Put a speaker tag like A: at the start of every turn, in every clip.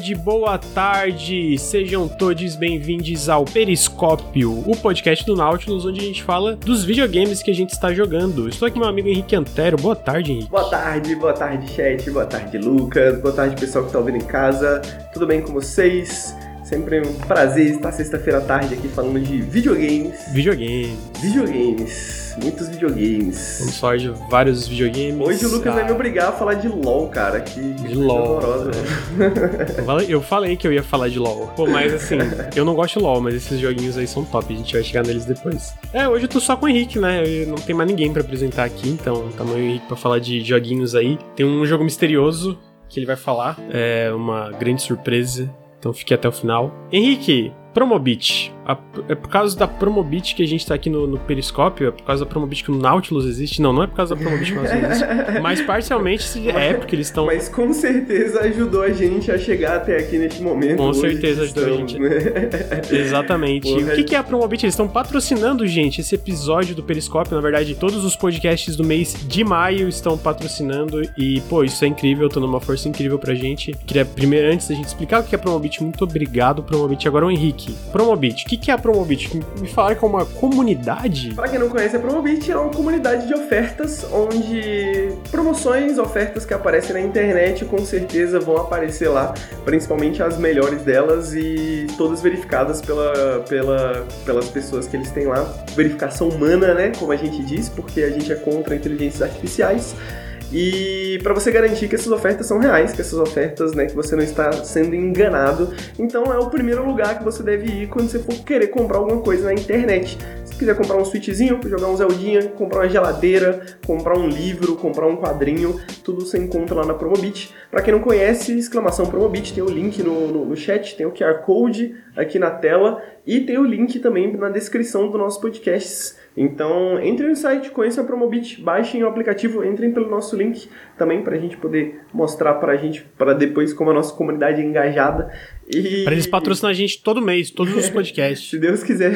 A: tarde, boa tarde. Sejam todos bem-vindos ao Periscópio, o podcast do Nautilus, onde a gente fala dos videogames que a gente está jogando. Estou aqui com meu amigo Henrique Antero. Boa tarde, Henrique.
B: Boa tarde, boa tarde, chat. Boa tarde, Lucas. Boa tarde, pessoal que está ouvindo em casa. Tudo bem com vocês? Sempre um prazer estar sexta-feira à tarde aqui falando de videogames.
A: Videogames.
B: Videogames. Muitos videogames.
A: Vamos falar de vários videogames.
B: Hoje o Lucas ah. vai me obrigar a falar de LOL, cara. Que,
A: de LOL. Horrorosa. eu falei que eu ia falar de LOL. Pô, mas assim, eu não gosto de LOL, mas esses joguinhos aí são top. A gente vai chegar neles depois. É, hoje eu tô só com o Henrique, né? Eu não tem mais ninguém para apresentar aqui, então tamo eu e o Henrique pra falar de joguinhos aí. Tem um jogo misterioso que ele vai falar. É uma grande surpresa então fique até o final. Henrique, Promobit. A, é por causa da Promobit que a gente tá aqui no, no, Periscópio? É por causa da Promobit que o Nautilus existe? Não, não é por causa da Promobit que o Nautilus existe. Mas parcialmente é porque eles estão.
B: Mas com certeza ajudou a gente a chegar até aqui neste momento.
A: Com certeza ajudou a gente. Né? Exatamente. Porra. O que, que é a Promobit? Eles estão patrocinando, gente, esse episódio do Periscópio. Na verdade, todos os podcasts do mês de maio estão patrocinando. E, pô, isso é incrível. Tô numa força incrível pra gente. Queria, primeiro, antes da gente explicar o que é a Promobit, muito obrigado, Promobit. Agora o Henrique. Promobit. O que, que é a Promobit? Me falaram que é uma comunidade?
B: Para quem não conhece, a Promobit é uma comunidade de ofertas onde promoções, ofertas que aparecem na internet com certeza vão aparecer lá, principalmente as melhores delas e todas verificadas pela, pela, pelas pessoas que eles têm lá. Verificação humana, né? Como a gente diz, porque a gente é contra inteligências artificiais. E para você garantir que essas ofertas são reais, que essas ofertas, né, que você não está sendo enganado, então é o primeiro lugar que você deve ir quando você for querer comprar alguma coisa na internet. Se quiser comprar um switchzinho, jogar um Zeldinha, comprar uma geladeira, comprar um livro, comprar um quadrinho, tudo você encontra lá na Promobit. Para quem não conhece, exclamação Promobit, tem o link no, no, no chat, tem o QR Code aqui na tela e tem o link também na descrição do nosso podcast então, entrem no site, conheçam a Promobit, baixem o aplicativo, entrem pelo nosso link também para a gente poder mostrar para a gente, para depois como a nossa comunidade é engajada.
A: E... Para eles patrocinam a gente todo mês, todos os podcasts.
B: Se Deus quiser.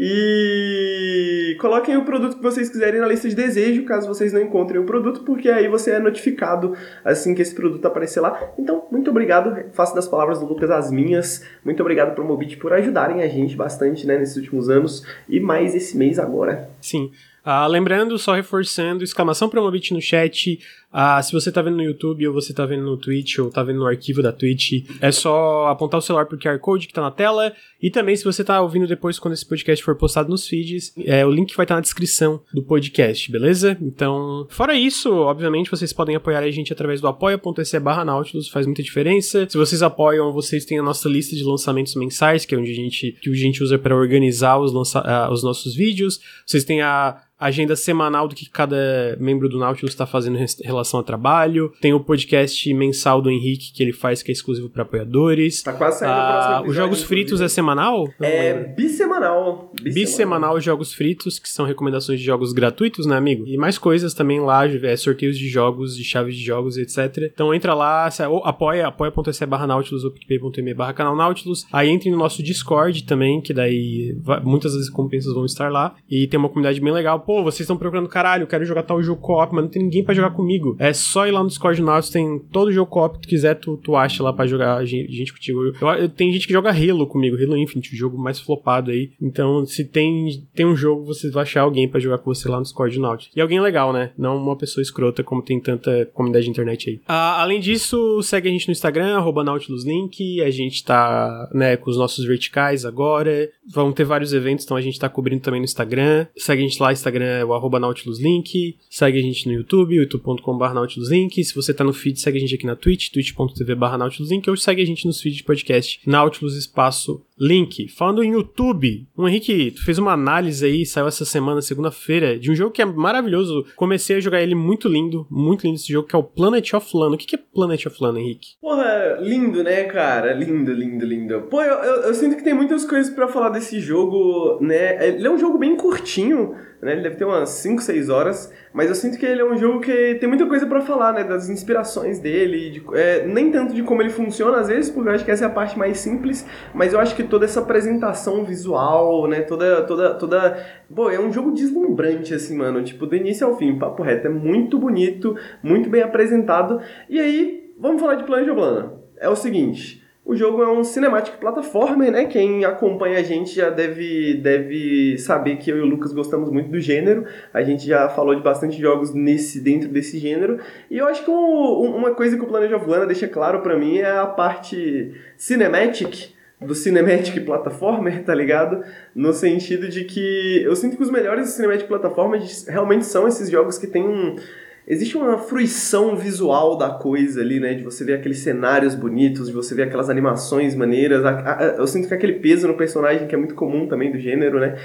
B: e coloquem o produto que vocês quiserem na lista de desejo, caso vocês não encontrem o produto, porque aí você é notificado assim que esse produto aparecer lá. Então, muito obrigado. Faço das palavras do Lucas as minhas. Muito obrigado, Promobit, por ajudarem a gente bastante né, nesses últimos anos e mais esse mês agora.
A: Sim. Ah, lembrando, só reforçando, exclamação Promobit no chat. Ah, se você tá vendo no YouTube ou você tá vendo no Twitch ou tá vendo no arquivo da Twitch, é só apontar o celular pro QR Code que tá na tela. E também, se você tá ouvindo depois, quando esse podcast for postado nos feeds, é, o link vai estar tá na descrição do podcast, beleza? Então, fora isso, obviamente, vocês podem apoiar a gente através do apoia.se barra Nautilus, faz muita diferença. Se vocês apoiam, vocês têm a nossa lista de lançamentos mensais, que é onde a gente, que a gente usa para organizar os, lança, uh, os nossos vídeos. Vocês têm a agenda semanal do que cada membro do Nautilus está fazendo em relação ao trabalho. Tem o podcast mensal do Henrique que ele faz que é exclusivo para apoiadores.
B: Tá quase saindo ah,
A: Os Jogos Fritos é semanal?
B: é bissemanal.
A: bissemanal. Bissemanal Jogos Fritos, que são recomendações de jogos gratuitos, né, amigo? E mais coisas também lá, é, sorteios de jogos, de chaves de jogos, etc. Então entra lá, apoia, apoia.se barra Nautilus ou picpay.me barra canal Nautilus. Aí entre no nosso Discord também, que daí muitas das recompensas vão estar lá. E tem uma comunidade bem legal pô, vocês estão procurando, caralho, eu quero jogar tal jogo co-op, mas não tem ninguém para jogar comigo. É só ir lá no Discord Nautilus, tem todo jogo co-op que tu quiser, tu, tu acha lá para jogar gente, contigo. Eu, eu, tem gente que joga Halo comigo, Halo Infinite, o jogo mais flopado aí. Então, se tem, tem um jogo, você vai achar alguém para jogar com você lá no Discord Nautilus. E alguém legal, né? Não uma pessoa escrota como tem tanta comunidade de internet aí. Ah, além disso, segue a gente no Instagram, NautilusLink. A gente tá, né, com os nossos verticais agora. Vão ter vários eventos, então a gente tá cobrindo também no Instagram. Segue a gente lá, Instagram é o arroba NautilusLink. Segue a gente no YouTube, youtube.com.br NautilusLink. Se você tá no feed, segue a gente aqui na Twitch, twitch.tv NautilusLink. Ou segue a gente nos feeds de podcast Nautilus Espaço Link. Falando em YouTube, o Henrique, tu fez uma análise aí, saiu essa semana, segunda-feira, de um jogo que é maravilhoso. Comecei a jogar ele muito lindo, muito lindo esse jogo, que é o Planet of Lana. O que é Planet of Lana, Henrique?
B: Porra, lindo, né, cara? Lindo, lindo, lindo. Pô, eu, eu, eu sinto que tem muitas coisas para falar desse jogo, né? Ele é um jogo bem curtinho, né? Ele deve ter umas 5, 6 horas, mas eu sinto que ele é um jogo que tem muita coisa para falar, né? Das inspirações dele, de, é, nem tanto de como ele funciona às vezes, porque eu acho que essa é a parte mais simples, mas eu acho que toda essa apresentação visual, né? Toda, toda, toda... Pô, é um jogo deslumbrante, assim, mano. Tipo, do início ao fim, papo reto. É muito bonito, muito bem apresentado. E aí, vamos falar de of Lana. é o seguinte. O jogo é um cinematic platformer, né? Quem acompanha a gente já deve, deve saber que eu e o Lucas gostamos muito do gênero. A gente já falou de bastante jogos nesse dentro desse gênero. E eu acho que um, uma coisa que o Planet of deixa claro para mim é a parte cinematic do cinematic platformer, tá ligado? No sentido de que eu sinto que os melhores cinematic platformers realmente são esses jogos que têm um existe uma fruição visual da coisa ali, né? De você ver aqueles cenários bonitos, de você ver aquelas animações maneiras. Eu sinto que aquele peso no personagem que é muito comum também do gênero, né?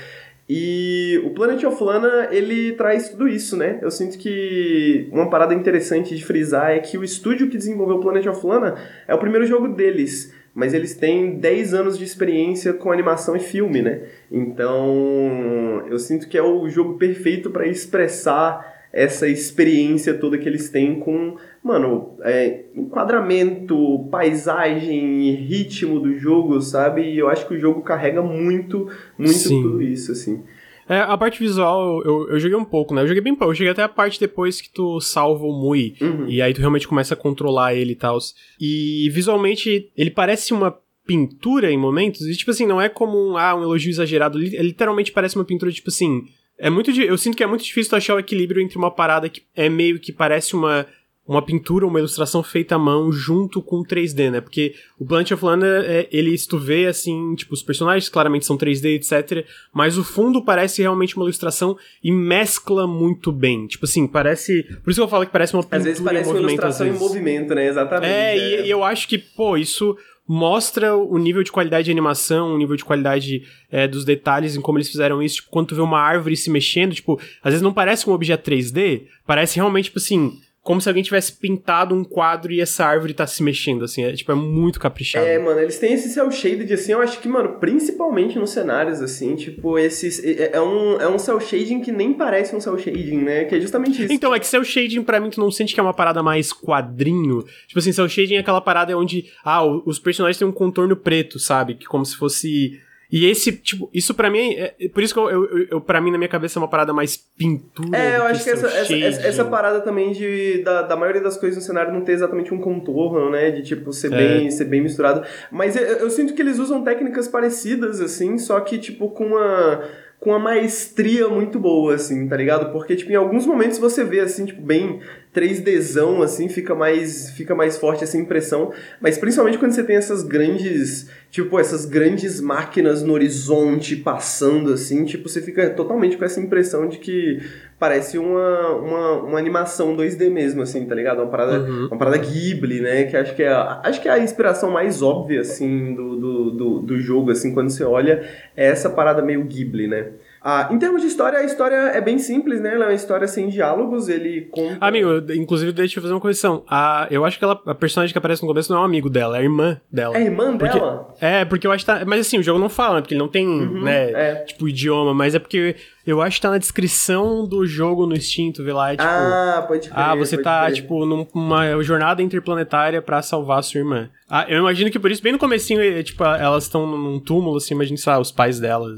B: E o Planet of Lana, ele traz tudo isso, né? Eu sinto que uma parada interessante de frisar é que o estúdio que desenvolveu o Planet of Lana é o primeiro jogo deles, mas eles têm 10 anos de experiência com animação e filme, né? Então, eu sinto que é o jogo perfeito para expressar essa experiência toda que eles têm com, mano, é, enquadramento, paisagem, ritmo do jogo, sabe? E eu acho que o jogo carrega muito, muito Sim. tudo isso, assim.
A: É, a parte visual, eu, eu joguei um pouco, né? Eu joguei bem pouco. Eu cheguei até a parte depois que tu salva o Mui. Uhum. E aí tu realmente começa a controlar ele e tal. E visualmente, ele parece uma pintura em momentos. E tipo assim, não é como um, ah, um elogio exagerado. Ele literalmente parece uma pintura, tipo assim é muito. Eu sinto que é muito difícil achar o equilíbrio entre uma parada que é meio que parece uma, uma pintura, uma ilustração feita à mão junto com 3D, né? Porque o Planet of Lana, é, ele, se tu vê, assim, tipo, os personagens claramente são 3D, etc. Mas o fundo parece realmente uma ilustração e mescla muito bem. Tipo assim, parece. Por isso que eu falo que parece uma pintura
B: às vezes parece em movimento. Uma ilustração em movimento, né? Exatamente.
A: É, é. E, e eu acho que, pô, isso mostra o nível de qualidade de animação, o nível de qualidade é, dos detalhes em como eles fizeram isso. Tipo, quando tu vê uma árvore se mexendo, tipo, às vezes não parece um objeto 3D, parece realmente, tipo assim, como se alguém tivesse pintado um quadro e essa árvore tá se mexendo, assim. É, tipo, é muito caprichado.
B: É, mano, eles têm esse cel shaded, assim, eu acho que, mano, principalmente nos cenários, assim, tipo, esses... É, é um, é um cel shading que nem parece um cel shading, né? Que é justamente isso.
A: Então, é que cel shading, pra mim, tu não sente que é uma parada mais quadrinho. Tipo assim, cel shading é aquela parada onde, ah, os personagens têm um contorno preto, sabe? Que como se fosse e esse, tipo, isso para mim, é, é, por isso que eu, eu, eu, pra mim, na minha cabeça, é uma parada mais pintura.
B: É, eu acho que essa, essa, essa, essa, parada também de, da, da maioria das coisas no cenário não ter exatamente um contorno, né? De, tipo, ser, é. bem, ser bem misturado. Mas eu, eu sinto que eles usam técnicas parecidas, assim, só que, tipo, com uma com uma maestria muito boa, assim, tá ligado? Porque, tipo, em alguns momentos você vê, assim, tipo, bem 3Dzão, assim, fica mais, fica mais forte essa impressão. Mas principalmente quando você tem essas grandes, tipo, essas grandes máquinas no horizonte passando, assim, tipo, você fica totalmente com essa impressão de que parece uma, uma, uma animação 2D mesmo, assim, tá ligado? Uma parada, uhum. uma parada Ghibli, né? Que acho que, é a, acho que é a inspiração mais óbvia, assim, do, do, do, do jogo, assim, quando você olha, é essa parada meio Ghibli, né? Ah, em termos de história, a história é bem simples, né? Ela é uma história sem diálogos, ele conta...
A: Amigo, inclusive, deixa eu fazer uma correção. A, eu acho que ela, a personagem que aparece no começo não é um amigo dela, é a irmã dela.
B: É a irmã
A: porque,
B: dela?
A: É, porque eu acho que tá... Mas assim, o jogo não fala, né? Porque ele não tem, uhum, né, é. tipo, idioma, mas é porque eu acho que tá na descrição do jogo no Steam, tu vê lá, é, tipo...
B: Ah, pode crer,
A: Ah, você tá,
B: crer.
A: tipo, numa jornada interplanetária para salvar a sua irmã. Ah, eu imagino que por isso, bem no comecinho, é, tipo, elas estão num túmulo, assim, imagina, sei lá, os pais delas.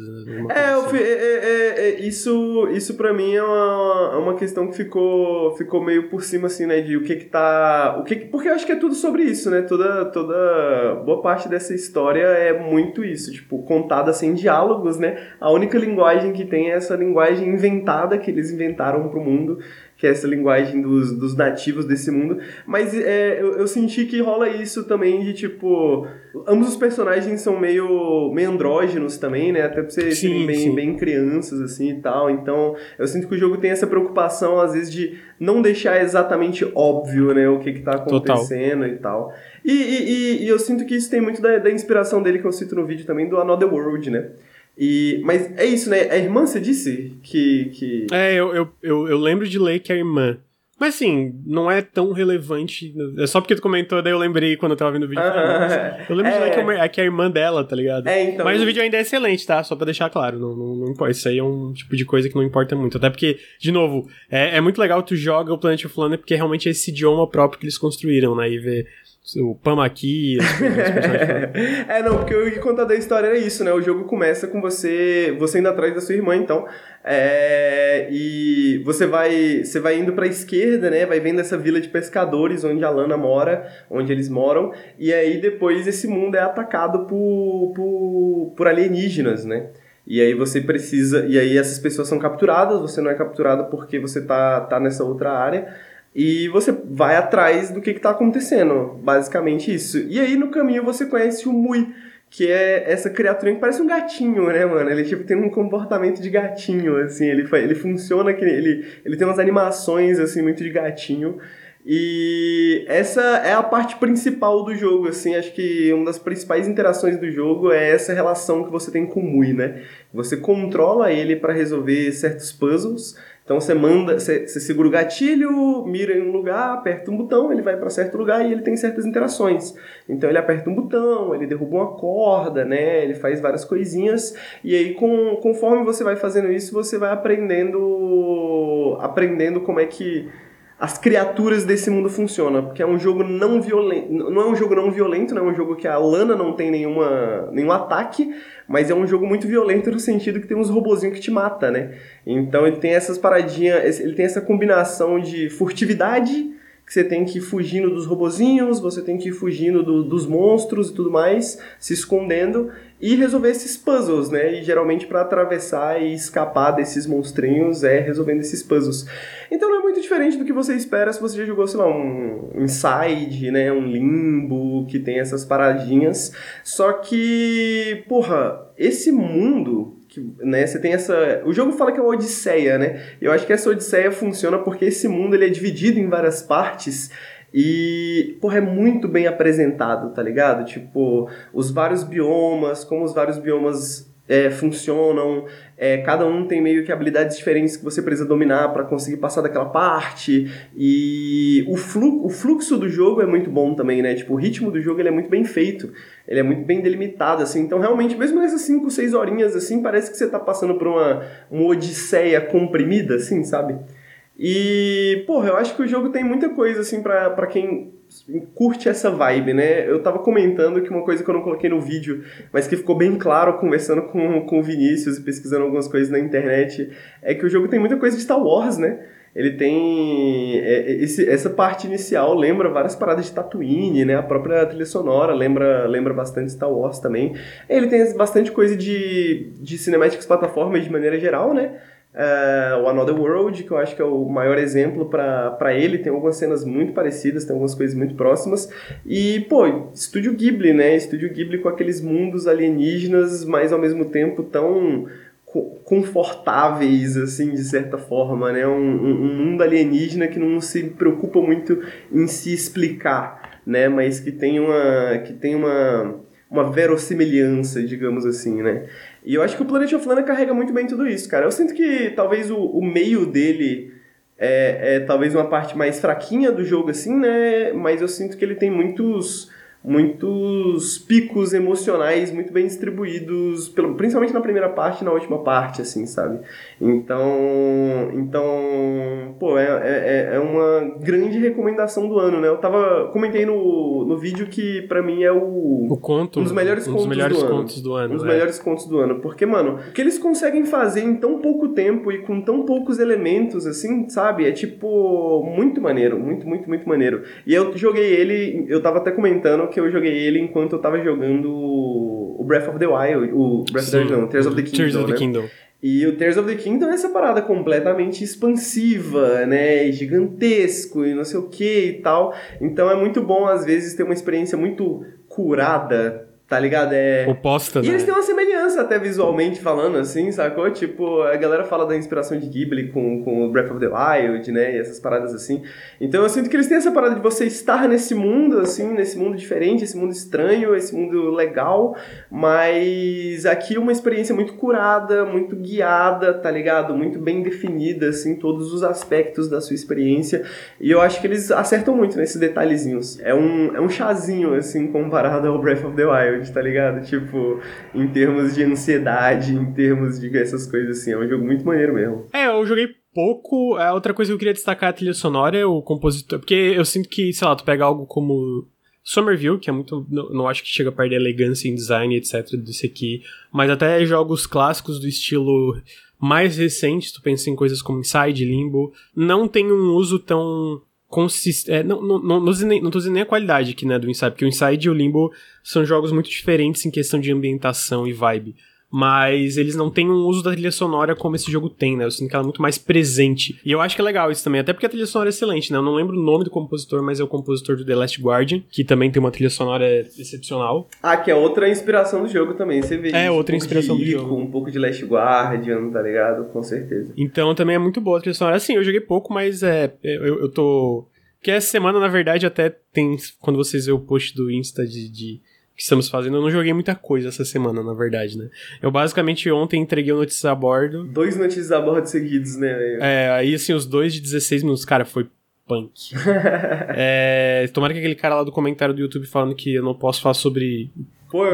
B: É, assim. é, é, é, isso, isso pra mim é uma, uma questão que ficou, ficou meio por cima, assim, né, de o que que tá... O que, porque eu acho que é tudo sobre isso, né, toda, toda... Boa parte dessa história é muito isso, tipo, contada sem diálogos, né, a única linguagem que tem é essa essa linguagem inventada que eles inventaram para o mundo, que é essa linguagem dos, dos nativos desse mundo. Mas é, eu, eu, senti que rola isso também de tipo. Ambos os personagens são meio, meio andrógenos também, né? Até pra vocês serem bem, bem crianças, assim e tal. Então, eu sinto que o jogo tem essa preocupação, às vezes, de não deixar exatamente óbvio, né? O que, que tá acontecendo Total. e tal. E, e, e, eu sinto que isso tem muito da, da inspiração dele que eu cito no vídeo também, do Another World, né? E, mas é isso, né? A irmã, você disse que. que...
A: É, eu, eu, eu, eu lembro de ler que é a irmã. Mas assim, não é tão relevante. É só porque tu comentou, daí eu lembrei quando eu tava vendo o vídeo. Ah, eu lembro é... de ler que é, que é a irmã dela, tá ligado?
B: É, então...
A: Mas o vídeo ainda é excelente, tá? Só pra deixar claro. Não, não, não, importa. Isso aí é um tipo de coisa que não importa muito. Até porque, de novo, é, é muito legal tu joga o Planet of Lana porque realmente é esse idioma próprio que eles construíram, né? E ver o Pamaki,
B: É, não, porque o que conta da história é isso, né? O jogo começa com você, você indo atrás da sua irmã, então. É, É, e você vai, você vai indo para a esquerda, né? Vai vendo essa vila de pescadores onde a Lana mora, onde eles moram, e aí depois esse mundo é atacado por, por, por alienígenas, né? E aí você precisa, e aí essas pessoas são capturadas, você não é capturado porque você tá, tá nessa outra área, e você vai atrás do que está acontecendo, basicamente isso. E aí no caminho você conhece o Mui, que é essa criatura que parece um gatinho, né, mano? Ele tipo tem um comportamento de gatinho, assim, ele ele funciona que ele ele tem umas animações assim muito de gatinho. E essa é a parte principal do jogo, assim, acho que uma das principais interações do jogo é essa relação que você tem com o Mui, né? Você controla ele para resolver certos puzzles, então você manda, você, você, segura o gatilho, mira em um lugar, aperta um botão, ele vai para certo lugar e ele tem certas interações. Então ele aperta um botão, ele derruba uma corda, né? Ele faz várias coisinhas e aí com, conforme você vai fazendo isso, você vai aprendendo aprendendo como é que as criaturas desse mundo funcionam, porque é um jogo não violento, não é um jogo não violento, não é um jogo que a Lana não tem nenhuma, nenhum ataque, mas é um jogo muito violento no sentido que tem uns robozinhos que te mata, né? Então ele tem essas paradinhas, ele tem essa combinação de furtividade que você tem que ir fugindo dos robozinhos, você tem que ir fugindo do, dos monstros e tudo mais, se escondendo e resolver esses puzzles, né? E geralmente para atravessar e escapar desses monstrinhos é resolvendo esses puzzles. Então não é muito diferente do que você espera se você já jogou, sei lá, um Inside, né? Um Limbo, que tem essas paradinhas. Só que, porra, esse mundo que, né, você tem essa... O jogo fala que é uma odisseia, né? Eu acho que essa odisseia funciona porque esse mundo ele é dividido em várias partes e, porra, é muito bem apresentado, tá ligado? Tipo, os vários biomas, como os vários biomas é, funcionam, é, cada um tem meio que habilidades diferentes que você precisa dominar para conseguir passar daquela parte, e o, flu, o fluxo do jogo é muito bom também, né? Tipo, o ritmo do jogo ele é muito bem feito, ele é muito bem delimitado, assim, então realmente, mesmo nessas 5, 6 horinhas, assim, parece que você tá passando por uma, uma odisseia comprimida, assim, sabe? E, porra, eu acho que o jogo tem muita coisa, assim, pra quem curte essa vibe, né? Eu tava comentando que uma coisa que eu não coloquei no vídeo, mas que ficou bem claro conversando com, com o Vinícius e pesquisando algumas coisas na internet, é que o jogo tem muita coisa de Star Wars, né? Ele tem. É, é, esse, essa parte inicial lembra várias paradas de Tatooine, né? A própria trilha sonora lembra, lembra bastante Star Wars também. Ele tem bastante coisa de, de cinemáticas plataformas de maneira geral, né? Uh, o Another World, que eu acho que é o maior exemplo para ele, tem algumas cenas muito parecidas, tem algumas coisas muito próximas. E, pô, Estúdio Ghibli, né? Estúdio Ghibli com aqueles mundos alienígenas, mas ao mesmo tempo tão confortáveis, assim, de certa forma, né? Um, um, mundo alienígena que não se preocupa muito em se explicar, né? Mas que tem uma, que tem uma, uma verossimilhança, digamos assim, né? E eu acho que o Planet of Lana carrega muito bem tudo isso, cara. Eu sinto que talvez o, o meio dele é, é talvez uma parte mais fraquinha do jogo, assim, né? Mas eu sinto que ele tem muitos muitos picos emocionais muito bem distribuídos, principalmente na primeira parte e na última parte, assim, sabe? Então, então pô, é, é, é uma grande recomendação do ano, né? Eu tava, comentei no, no vídeo que para mim é o...
A: O conto.
B: Um dos melhores, um dos
A: contos, melhores
B: do
A: contos do ano.
B: Um dos
A: é.
B: melhores contos do ano. Porque, mano, o que eles conseguem fazer em tão pouco tempo e com tão poucos elementos, assim, sabe? É, tipo, muito maneiro. Muito, muito, muito maneiro. E eu joguei ele, eu tava até comentando que eu joguei ele enquanto eu tava jogando o Breath of the Wild, o Breath Sim, of the, não, Tears of the Kingdom,
A: Tears of the
B: né?
A: Kingdom.
B: E o Tears of the Kingdom é essa parada completamente expansiva, né? Gigantesco e não sei o que e tal. Então é muito bom, às vezes, ter uma experiência muito curada Tá ligado? É.
A: Oposta,
B: e
A: né?
B: eles têm uma semelhança até visualmente falando, assim, sacou? Tipo, a galera fala da inspiração de Ghibli com, com Breath of the Wild, né? E essas paradas assim. Então eu sinto que eles têm essa parada de você estar nesse mundo, assim, nesse mundo diferente, esse mundo estranho, esse mundo legal, mas aqui uma experiência muito curada, muito guiada, tá ligado? Muito bem definida, assim, todos os aspectos da sua experiência. E eu acho que eles acertam muito nesses detalhezinhos. É um, é um chazinho, assim, comparado ao Breath of the Wild tá ligado? Tipo, em termos de ansiedade, em termos de essas coisas assim. É um jogo muito maneiro mesmo.
A: É, eu joguei pouco. A outra coisa que eu queria destacar é a trilha sonora, o compositor. Porque eu sinto que, sei lá, tu pega algo como Somerville, que é muito. Não, não, acho que chega perto da elegância em design, etc., desse aqui. Mas até jogos clássicos do estilo mais recentes, tu pensa em coisas como Inside, Limbo, não tem um uso tão consistente. É, não, não, não, não, não tô dizendo nem a qualidade aqui, né, do Inside, porque o Inside e o Limbo são jogos muito diferentes em questão de ambientação e vibe mas eles não têm um uso da trilha sonora como esse jogo tem, né? Eu sinto que ela é muito mais presente. E eu acho que é legal isso também, até porque a trilha sonora é excelente, né? Eu não lembro o nome do compositor, mas é o compositor do The Last Guardian, que também tem uma trilha sonora excepcional.
B: Ah, que é outra inspiração do jogo também, você vê
A: É,
B: isso,
A: outra
B: um
A: inspiração do
B: Ico,
A: jogo.
B: Um pouco de Last Guardian, tá ligado? Com certeza.
A: Então também é muito boa a trilha sonora. Assim, eu joguei pouco, mas é. Eu, eu tô. Que essa semana, na verdade, até tem. Quando vocês verem o post do Insta de, de que estamos fazendo, eu não joguei muita coisa essa semana, na verdade, né? Eu basicamente ontem entreguei o Notícias a Bordo.
B: Dois notícias a bordo seguidos, né?
A: É, aí assim, os dois de 16 minutos, cara, foi punk. é, tomara que aquele cara lá do comentário do YouTube falando que eu não posso falar sobre.
B: Pô,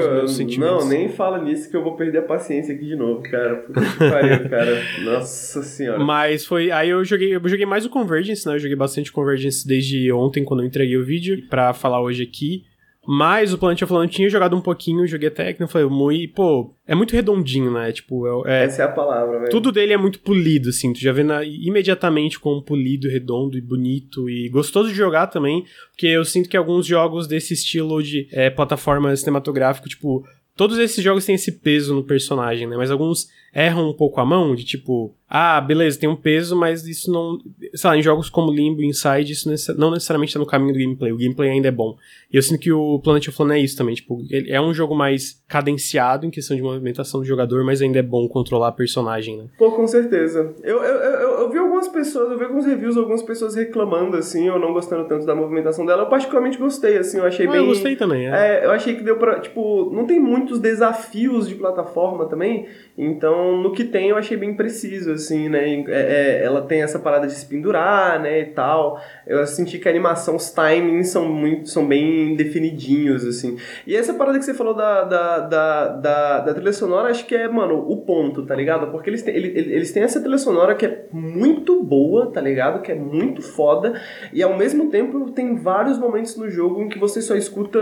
B: não, nem fala nisso que eu vou perder a paciência aqui de novo, cara. Puta que pariu, cara. Nossa senhora.
A: Mas foi. Aí eu joguei. Eu joguei mais o Convergence, né? Eu joguei bastante Convergence desde ontem, quando eu entreguei o vídeo, pra falar hoje aqui. Mas o Planet of Lana eu tinha jogado um pouquinho, joguei até que não foi muito. Pô, é muito redondinho, né? Tipo, é, é-
B: Essa é a palavra, velho.
A: Tudo dele é muito polido, assim. Tu já vê na- imediatamente como polido, redondo e bonito e gostoso de jogar também. Porque eu sinto que alguns jogos desse estilo de é, plataforma cinematográfico, tipo. Todos esses jogos têm esse peso no personagem, né? Mas alguns erram um pouco a mão, de tipo, ah, beleza, tem um peso, mas isso não. Sei lá, em jogos como Limbo e Inside, isso não necessariamente tá no caminho do gameplay. O gameplay ainda é bom. E eu sinto que o Planet of Lana é isso também. Tipo, ele é um jogo mais cadenciado em questão de movimentação do jogador, mas ainda é bom controlar a personagem, né?
B: Pô, com certeza. Eu, eu, eu, eu- eu vi algumas pessoas, eu vi alguns reviews, algumas pessoas reclamando, assim, ou não gostando tanto da movimentação dela. Eu particularmente gostei, assim, eu achei
A: Ah,
B: bem...
A: eu gostei também, é.
B: É, eu achei que deu pra, tipo, não tem muitos desafios de plataforma também, então no que tem eu achei bem preciso, assim, né, É, é, ela tem essa parada de se pendurar, né, e tal, eu senti que a animação, os timings são muito, são bem definidinhos, assim, e essa parada que você falou da, da, da, da, da trilha sonora, acho que é, mano, o ponto, tá ligado? Porque eles têm, ele- ele- eles têm essa trilha sonora que é muito boa, tá ligado? Que é muito foda, e ao mesmo tempo tem vários momentos no jogo em que você só escuta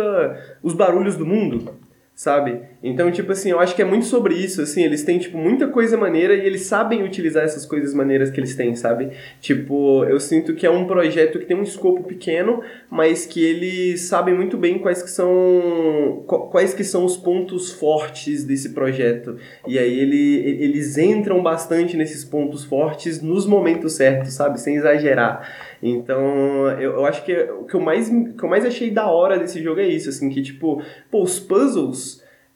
B: os barulhos do mundo, sabe? Então, tipo assim, eu acho que é muito sobre isso, assim, eles têm, tipo, muita coisa maneira e eles sabem utilizar essas coisas maneiras que eles têm, sabe? Tipo, eu sinto que é um projeto que tem um escopo pequeno, mas que eles sabem muito bem quais que são qu- quais que são os pontos fortes desse projeto. E aí ele, eles entram bastante nesses pontos fortes nos momentos certos, sabe? Sem exagerar. Então, eu, eu acho que o que eu, mais, que eu mais achei da hora desse jogo é isso, assim, que tipo, pô, os puzzles,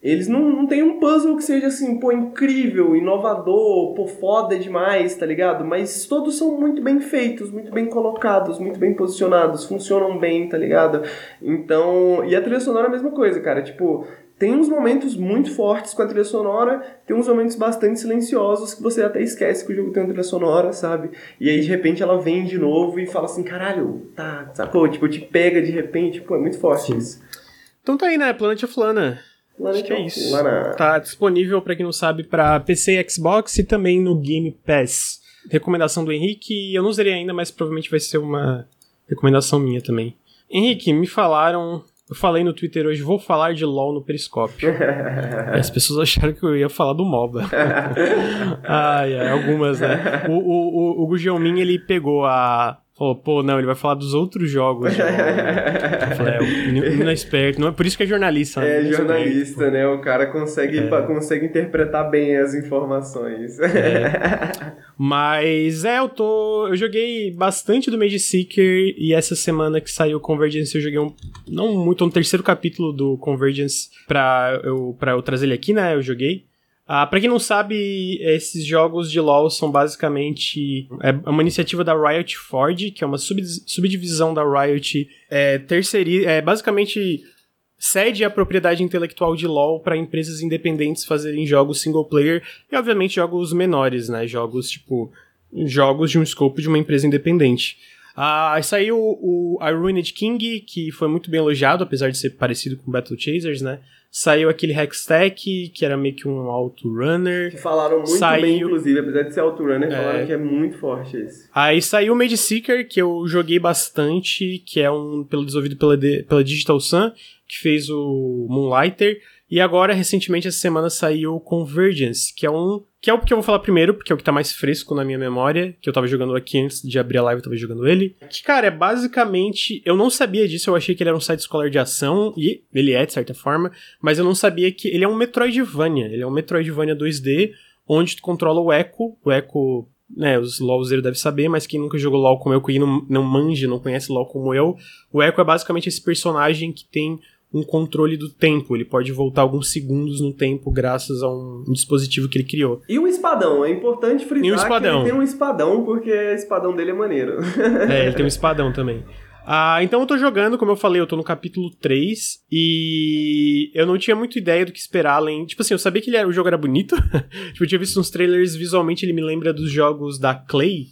B: eles não, não tem um puzzle que seja assim, pô, incrível, inovador, pô, foda demais, tá ligado? Mas todos são muito bem feitos, muito bem colocados, muito bem posicionados, funcionam bem, tá ligado? Então, e a trilha sonora é a mesma coisa, cara, tipo, tem uns momentos muito fortes com a trilha sonora, tem uns momentos bastante silenciosos que você até esquece que o jogo tem uma trilha sonora, sabe? E aí de repente ela vem de novo e fala assim, caralho, tá, sacou? Tipo, te pega de repente, pô, é muito forte
A: Sim.
B: isso.
A: Então tá aí, né? Planet of Acho que é isso.
B: Lana.
A: Tá disponível, pra quem não sabe, pra PC e Xbox e também no Game Pass. Recomendação do Henrique, eu não zerei ainda, mas provavelmente vai ser uma recomendação minha também. Henrique, me falaram. Eu falei no Twitter hoje, vou falar de LOL no Periscópio. As pessoas acharam que eu ia falar do MOBA. Ai, ai, algumas, né? O, o, o, o Gugelmin, ele pegou a. Falou, pô, não, ele vai falar dos outros jogos. né? Eu falei, é, o menino é esperto. Não é por isso que é jornalista. né?
B: É
A: esperto,
B: jornalista, né? O cara consegue, pa- consegue interpretar bem as informações.
A: Mas é, eu tô. Eu joguei bastante do Mage Seeker e essa semana que saiu o Convergence eu joguei um. Não muito, um terceiro capítulo do Convergence pra eu, pra eu trazer ele aqui, né? Eu joguei. Ah, pra quem não sabe, esses jogos de LoL são basicamente é uma iniciativa da Riot Forge, que é uma sub- subdivisão da Riot, é, terceiri, é basicamente cede a propriedade intelectual de LoL para empresas independentes fazerem jogos single player e obviamente jogos menores, né? Jogos tipo jogos de um escopo de uma empresa independente. Ah, saiu o I Ruined King, que foi muito bem elogiado, apesar de ser parecido com Battle Chasers, né? Saiu aquele Hextech, que era meio que um auto-runner.
B: Que falaram muito
A: Saiu-
B: bem, inclusive, apesar de ser autorunner,
A: É.
B: falaram que é muito forte esse.
A: Aí saiu o Mage Seeker, que eu joguei bastante, que é um pelo desenvolvido pela, pela Digital Sun, que fez o Moonlighter. E agora, recentemente, essa semana saiu Convergence, que é um. Que é o que eu vou falar primeiro, porque é o que tá mais fresco na minha memória, que eu tava jogando aqui antes de abrir a live, eu tava jogando ele. Que, cara, é basicamente. Eu não sabia disso, eu achei que ele era um site escolar de ação, e ele é, de certa forma, mas eu não sabia que. Ele é um Metroidvania. Ele é um Metroidvania 2D, onde tu controla o Echo. O Echo né, os LoLzeiros devem saber, mas quem nunca jogou LoL como eu, que não, não manja, não conhece LoL como eu, o Echo é basicamente esse personagem que tem um controle do tempo. Ele pode voltar alguns segundos no tempo graças a um, um dispositivo que ele criou.
B: E o espadão, é importante frisar
A: e
B: que ele tem um espadão, porque o espadão dele é maneiro.
A: é, ele tem um espadão também. Ah, então eu tô jogando, como eu falei, eu tô no capítulo 3 e eu não tinha muita ideia do que esperar além. Tipo assim, eu sabia que ele era, o jogo era bonito. tipo, eu tinha visto uns trailers, visualmente ele me lembra dos jogos da Clay,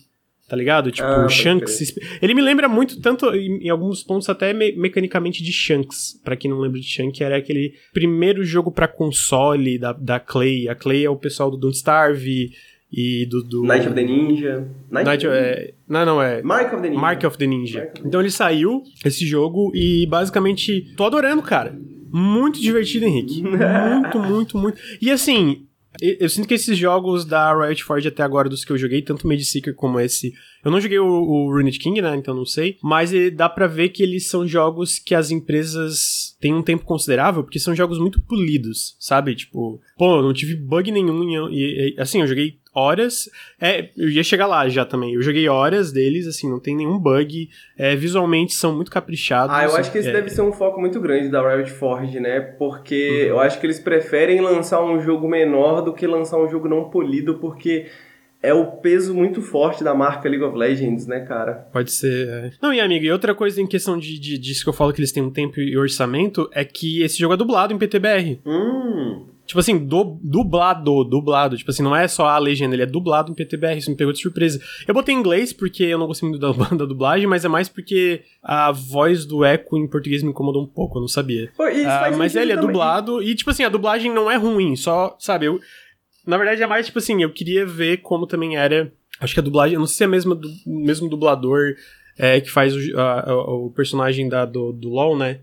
A: tá ligado? Tipo, ah, Shanks. Ele me lembra muito, tanto em, em alguns pontos, até me mecanicamente de Shanks. para quem não lembra de Shanks, era aquele primeiro jogo para console da, da Clay. A Clay é o pessoal do Don't Starve e do. do...
B: Night of the Ninja.
A: Night, Night of... é... Não, não, é.
B: Mark of the Ninja.
A: Mark of the Ninja. Então ele saiu, esse jogo, e basicamente. Tô adorando, cara. Muito divertido, Henrique. muito, muito, muito. E assim, eu sinto que esses jogos da Riot Forge até agora, dos que eu joguei, tanto Made Seeker como esse. Eu não joguei o, o King, né? Então não sei. Mas dá para ver que eles são jogos que as empresas têm um tempo considerável, porque são jogos muito polidos, sabe? Tipo, pô, não tive bug nenhum. E, e assim, eu joguei horas. É, eu ia chegar lá já também. Eu joguei horas deles, assim, não tem nenhum bug. É, visualmente são muito caprichados.
B: Ah, eu acho que esse é... deve ser um foco muito grande da Riot Forge, né? Porque uhum. eu acho que eles preferem lançar um jogo menor do que lançar um jogo não polido, porque é o peso muito forte da marca League of Legends, né, cara?
A: Pode ser. É. Não, e amigo, e outra coisa em questão de, de disso que eu falo que eles têm um tempo e orçamento é que esse jogo é dublado em PTBR.
B: Hum.
A: Tipo assim, do, dublado, dublado. Tipo assim, não é só a legenda, ele é dublado em PTBR. Isso me pegou de surpresa. Eu botei em inglês porque eu não gostei muito da, da dublagem, mas é mais porque a voz do Echo em português me incomodou um pouco, eu não sabia.
B: Pô,
A: ah, mas ele é dublado e, tipo assim, a dublagem não é ruim, só, sabe, eu. Na verdade, é mais, tipo assim, eu queria ver como também era. Acho que a dublagem, eu não sei se é mesmo, do, mesmo dublador é, que faz o, a, o personagem da, do, do LoL, né?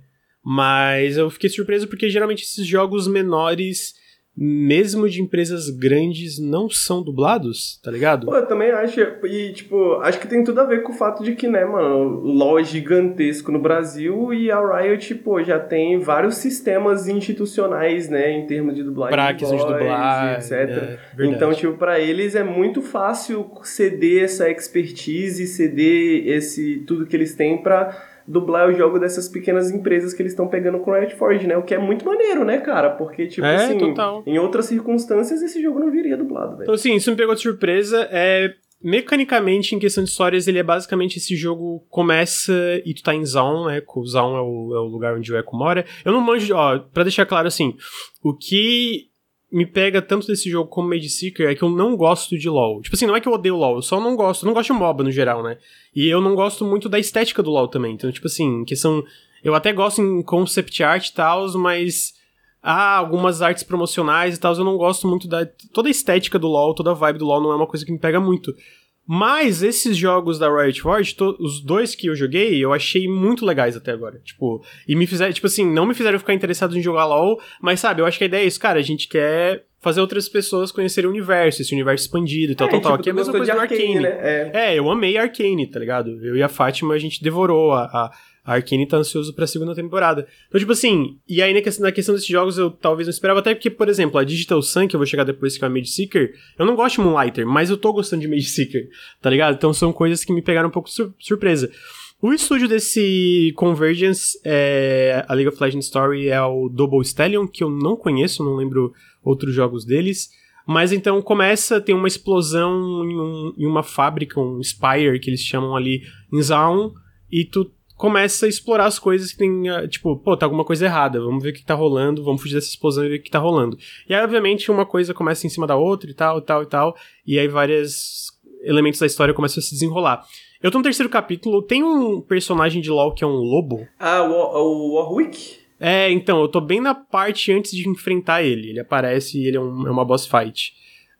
A: Mas eu fiquei surpreso porque geralmente esses jogos menores mesmo de empresas grandes, não são dublados, tá ligado?
B: Pô, eu também acho. E, tipo, acho que tem tudo a ver com o fato de que, né, mano, LoL é gigantesco no Brasil e a Riot, pô, já tem vários sistemas institucionais, né, em termos de dublagem.
A: Pra de dublagem,
B: etc. É, então, tipo, pra eles é muito fácil ceder essa expertise, ceder esse tudo que eles têm pra dublar o jogo dessas pequenas empresas que eles estão pegando com Riot Forge, né? O que é muito maneiro, né, cara? Porque, tipo é, assim, total. em outras circunstâncias esse jogo não viria dublado, velho.
A: Então, assim, isso me pegou de surpresa. É, mecanicamente, em questão de histórias, ele é basicamente esse jogo começa e tu tá em Zaun, né? O Zaun é o, é o lugar onde o Echo mora. Eu não manjo, ó, pra deixar claro assim, o que me pega tanto desse jogo como Made Seeker é que eu não gosto de LoL. Tipo assim, não é que eu odeio LoL, eu só não gosto. Eu não gosto de MOBA no geral, né? E eu não gosto muito da estética do LoL também. Então, tipo assim, que são. Eu até gosto em concept art e tal, mas. Ah, algumas artes promocionais e tal, eu não gosto muito da. Toda a estética do LoL, toda a vibe do LoL não é uma coisa que me pega muito. Mas esses jogos da Riot Forge, os dois que eu joguei, eu achei muito legais até agora. Tipo, e me fizeram, tipo assim, não me fizeram ficar interessado em jogar LoL, mas sabe, eu acho que a ideia é isso, cara, a gente quer fazer outras pessoas conhecerem o universo, esse universo expandido e tal, é, tal, tipo, tal. Aqui é a mesma coisa do Arcane. Arcane. Né? É. é. eu amei Arcane, tá ligado? Eu e a Fátima, a gente devorou a, a a Arkane tá ansioso pra segunda temporada. Então, tipo assim, e aí na questão, desses jogos eu talvez não esperava, até porque, por exemplo, a Digital Sun, que eu vou chegar depois, que é a Mage Seeker, eu não gosto de Moonlighter, mas eu tô gostando de Mage Seeker, tá ligado? Então são coisas que me pegaram um pouco sur surpresa. O estúdio desse Convergence, é, a League of Legends Story, é o Double Stallion, que eu não conheço, não lembro outros jogos deles. Mas então começa, tem uma explosão em, um, em uma fábrica, um Spire, que eles chamam ali em Zaun, e tu começa a explorar as coisas que tem, ah, tipo, pô, tá alguma coisa errada, vamos ver o que tá rolando, vamos fugir dessa explosão e ver o que tá rolando. E aí, obviamente, uma coisa começa em cima da outra e tal, e tal, e tal, e aí vários elementos da história começam a se desenrolar. Eu tô no terceiro capítulo, tem um personagem de LoL que é um lobo.
B: Ah, o, o Warwick?
A: É, então, eu tô bem na parte antes de enfrentar ele. Ele aparece e ele é, um, é uma boss fight.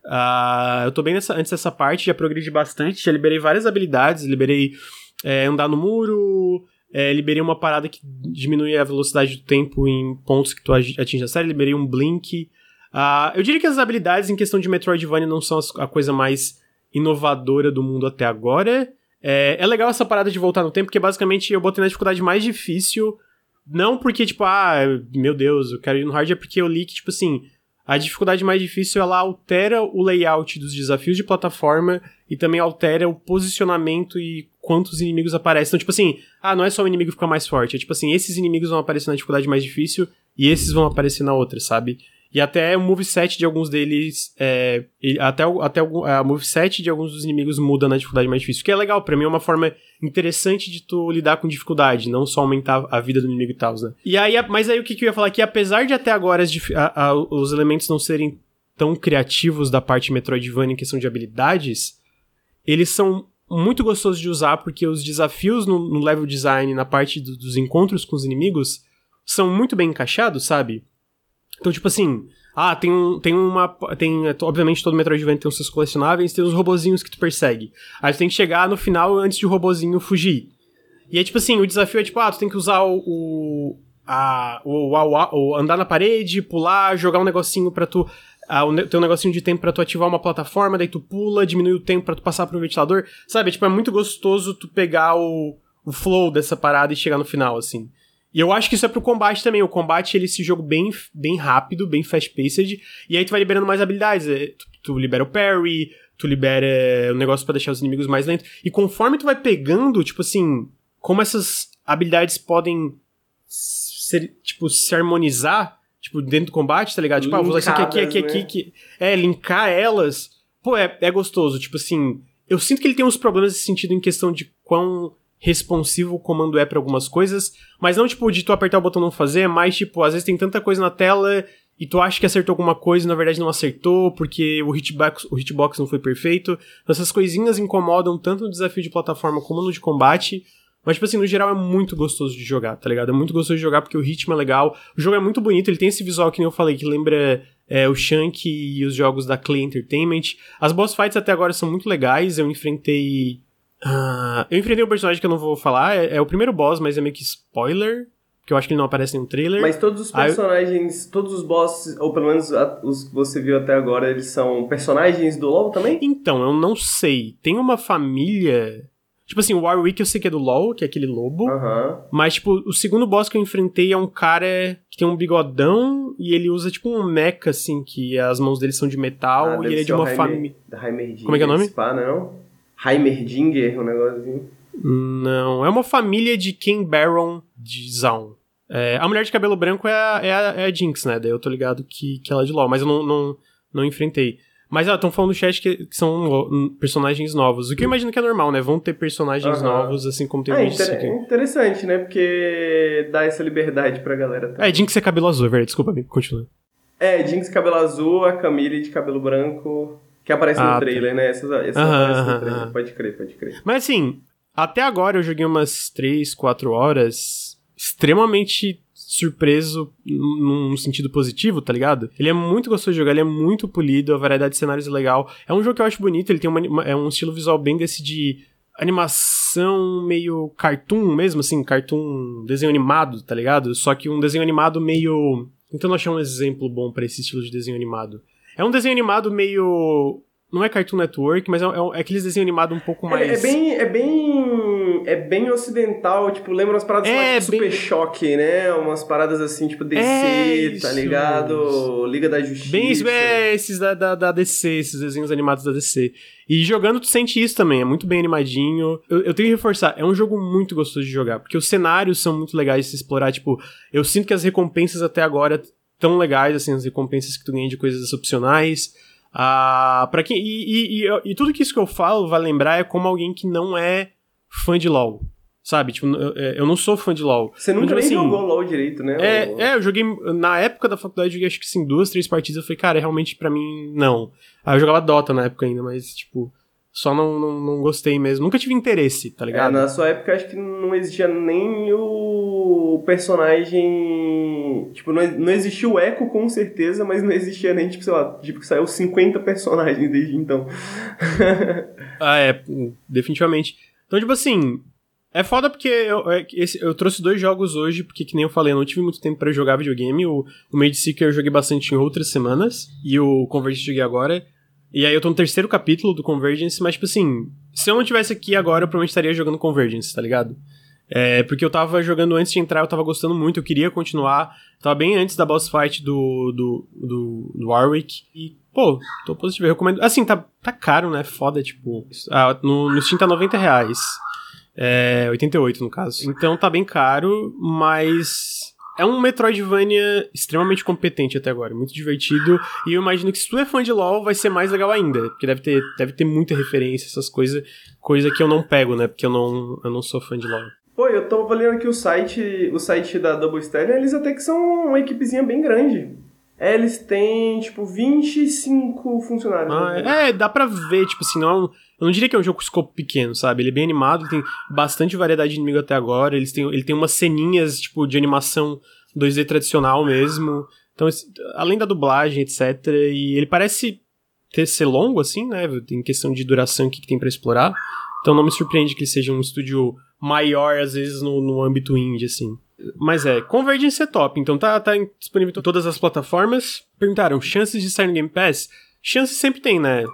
A: Uh, eu tô bem nessa, antes dessa parte, já progredi bastante, já liberei várias habilidades, liberei é, andar no muro, É, liberei uma parada que diminui a velocidade do tempo em pontos que tu atinge a série. Liberei um blink. Uh, eu diria que as habilidades em questão de Metroidvania não são a coisa mais inovadora do mundo até agora. É, é legal essa parada de voltar no tempo, porque basicamente eu botei na dificuldade mais difícil. Não porque, tipo, ah, meu Deus, eu quero ir no hard, é porque eu li que, tipo assim, a dificuldade mais difícil ela altera o layout dos desafios de plataforma e também altera o posicionamento e quantos inimigos aparecem. Então, tipo assim, ah, não é só o inimigo ficar mais forte, é tipo assim, esses inimigos vão aparecer na dificuldade mais difícil e esses vão aparecer na outra, sabe? E até o moveset de alguns deles. É, até o, até o a moveset de alguns dos inimigos muda na dificuldade mais difícil. Que é legal, pra mim é uma forma interessante de tu lidar com dificuldade, não só aumentar a vida do inimigo e tal, né? E aí, mas aí o que, que eu ia falar aqui, apesar de até agora as, a, a, os elementos não serem tão criativos da parte Metroidvania em questão de habilidades, eles são muito gostosos de usar porque os desafios no, no level design, na parte do, dos encontros com os inimigos, são muito bem encaixados, sabe? Então, tipo assim, ah, tem, um, tem uma. Tem, obviamente, todo Metroidvania tem os seus colecionáveis, tem os robozinhos que tu persegue. Aí tu tem que chegar no final antes de o robozinho fugir. E aí, tipo assim, o desafio é tipo, ah, tu tem que usar o. o a, o, o, o andar na parede, pular, jogar um negocinho pra tu. Ah, o teu negocinho de tempo para tu ativar uma plataforma, daí tu pula, diminui o tempo para tu passar pro ventilador. Sabe? Tipo, é muito gostoso tu pegar o, o flow dessa parada e chegar no final, assim. E eu acho que isso é pro combate também. O combate, ele é esse jogo bem, bem rápido, bem fast-paced. E aí tu vai liberando mais habilidades. É, tu, tu libera o parry, tu libera o um negócio para deixar os inimigos mais lentos. E conforme tu vai pegando, tipo assim, como essas habilidades podem ser, tipo, se harmonizar, tipo, dentro do combate, tá ligado? Tipo, ah, vou usar isso aqui, aqui, aqui, né? aqui, aqui. É, linkar elas. Pô, é, é gostoso. Tipo assim, eu sinto que ele tem uns problemas nesse sentido em questão de quão responsivo o comando é para algumas coisas, mas não tipo de tu apertar o botão não fazer, é mais tipo, às vezes tem tanta coisa na tela e tu acha que acertou alguma coisa e na verdade não acertou porque o hitbox, o hitbox não foi perfeito. Então, essas coisinhas incomodam tanto no desafio de plataforma como no de combate. Mas, tipo assim, no geral é muito gostoso de jogar, tá ligado? É muito gostoso de jogar porque o ritmo é legal. O jogo é muito bonito, ele tem esse visual que nem eu falei, que lembra é, o Shank e os jogos da Clay Entertainment. As boss fights até agora são muito legais. Eu enfrentei Uh, eu enfrentei um personagem que eu não vou falar, é, é, o primeiro boss, mas é meio que spoiler, porque eu acho que ele não aparece em um trailer.
B: Mas todos os personagens, eu... todos os bosses, ou pelo menos os que você viu até agora, eles são personagens do LoL também?
A: Então, eu não sei. Tem uma família. Tipo assim, o Warwick eu sei que é do LoL, que é aquele lobo.
B: Uhum.
A: Mas, tipo, o segundo boss que eu enfrentei é um cara que tem um bigodão e ele usa, tipo, um mecha, assim, que as mãos dele são de metal ah, e ele é de uma família. Como é que é o nome?
B: Spa, não? Heimerdinger, um negocinho.
A: Não, é uma família de King Baron de Zaun. É, a mulher de cabelo branco é a, é, a, é a Jinx, né? Daí eu tô ligado que, que ela é de LoL, mas eu não, não, não enfrentei. Mas, estão falando no chat que, que, são personagens novos. O que eu imagino que é normal, né? Vão ter personagens uhum. novos, assim como tem
B: ah, inter aqui. Interessante, né? Porque dá essa liberdade pra galera.
A: Também. É, Jinx é cabelo azul, é verdade. Desculpa, amigo, continua.
B: É, Jinx cabelo azul, a Camille de cabelo branco. Que aparece ah, no tá. trailer, tá. né? Essas, essas aparecem no trailer. Pode crer, pode crer.
A: Mas assim, até agora eu joguei umas 3, 4 horas extremamente surpreso num sentido positivo, tá ligado? Ele é muito gostoso de jogar, ele é muito polido, a variedade de cenários é legal. É um jogo que eu acho bonito, ele tem uma, é um estilo visual bem desse de animação meio cartoon mesmo, assim, cartoon, desenho animado, tá ligado? Só que um desenho animado meio... Tentando achar um exemplo bom para esse estilo de desenho animado. É um desenho animado meio. Não é Cartoon Network, mas é, é, é aqueles desenhos animados um pouco mais.
B: É, é, bem. É bem. É bem ocidental, tipo, lembra umas paradas é, mais bem... Super Choque, né? Umas paradas assim, tipo DC, é tá ligado? Liga da Justiça.
A: Bem isso, é, esses da, da, da, DC, esses desenhos animados da DC. E jogando tu sente isso também, é muito bem animadinho. Eu, eu tenho que reforçar, é um jogo muito gostoso de jogar, porque os cenários são muito legais de se explorar, tipo, eu sinto que as recompensas até agora tão legais, assim, as recompensas que tu ganha de coisas opcionais. Ah, para quem e, e, e, e, tudo que isso que eu falo vai lembrar é como alguém que não é fã de LoL. Sabe? Tipo, eu, é, eu não sou fã de LoL.
B: Você nunca
A: tipo,
B: nem assim, jogou LoL direito, né?
A: É, é, eu joguei. Na época da faculdade, eu joguei acho que assim, duas, três partidas. Eu falei, cara, realmente para mim, não. Aí eu jogava Dota na época ainda, mas, tipo, só não, não, não gostei mesmo. Nunca tive interesse, tá ligado?
B: É, na sua época, acho que não existia nem o personagem. Tipo, não, não existia o Echo com certeza, mas não existia nem, tipo, sei lá, tipo, saiu 50 personagens desde então.
A: ah, é, definitivamente. Então, tipo assim, É foda porque eu, é eu trouxe dois jogos hoje, porque que nem eu falei, eu não tive muito tempo para jogar videogame. O, o Made Seeker eu joguei bastante em outras semanas, e o Convergence eu joguei agora. E aí eu tô no terceiro capítulo do Convergence, mas tipo assim, se eu não tivesse aqui agora, eu provavelmente estaria jogando Convergence, tá ligado? É, porque eu tava jogando antes de entrar, eu tava gostando muito, eu queria continuar. Tava bem antes da boss fight do, do, do, do Warwick. E, pô, tô positivo, eu recomendo. Assim, tá, tá caro, né? Foda, tipo. Ah, no, no Steam tá 90 reais. É, 88 no caso. Então tá bem caro, mas é um Metroidvania extremamente competente até agora, muito divertido. E eu imagino que se tu é fã de LoL, vai ser mais legal ainda. Porque deve ter, deve ter muita referência, essas coisas. Coisa que eu não pego, né? Porque eu não, eu não sou fã de LoL.
B: Pô, eu tô olhando aqui o site, o site da Double Stallion, eles até que são uma equipezinha bem grande. É, eles têm, tipo, 25 funcionários.
A: Ah,
B: né?
A: é, dá pra ver, tipo assim, não é eu não diria que é um jogo com escopo pequeno, sabe? Ele é bem animado, tem bastante variedade de inimigo até agora. Eles têm, ele tem umas ceninhas, tipo, de animação 2D tradicional mesmo. Então, além da dublagem, etc. E ele parece ter ser longo, assim, né? Em questão de duração que tem para explorar. Então não me surpreende que seja um estúdio maior, às vezes, no, no âmbito indie, assim. Mas é, Convergence é top, então tá, tá disponível em todas as plataformas. Perguntaram, chances de sair no Game Pass? Chances sempre tem, né?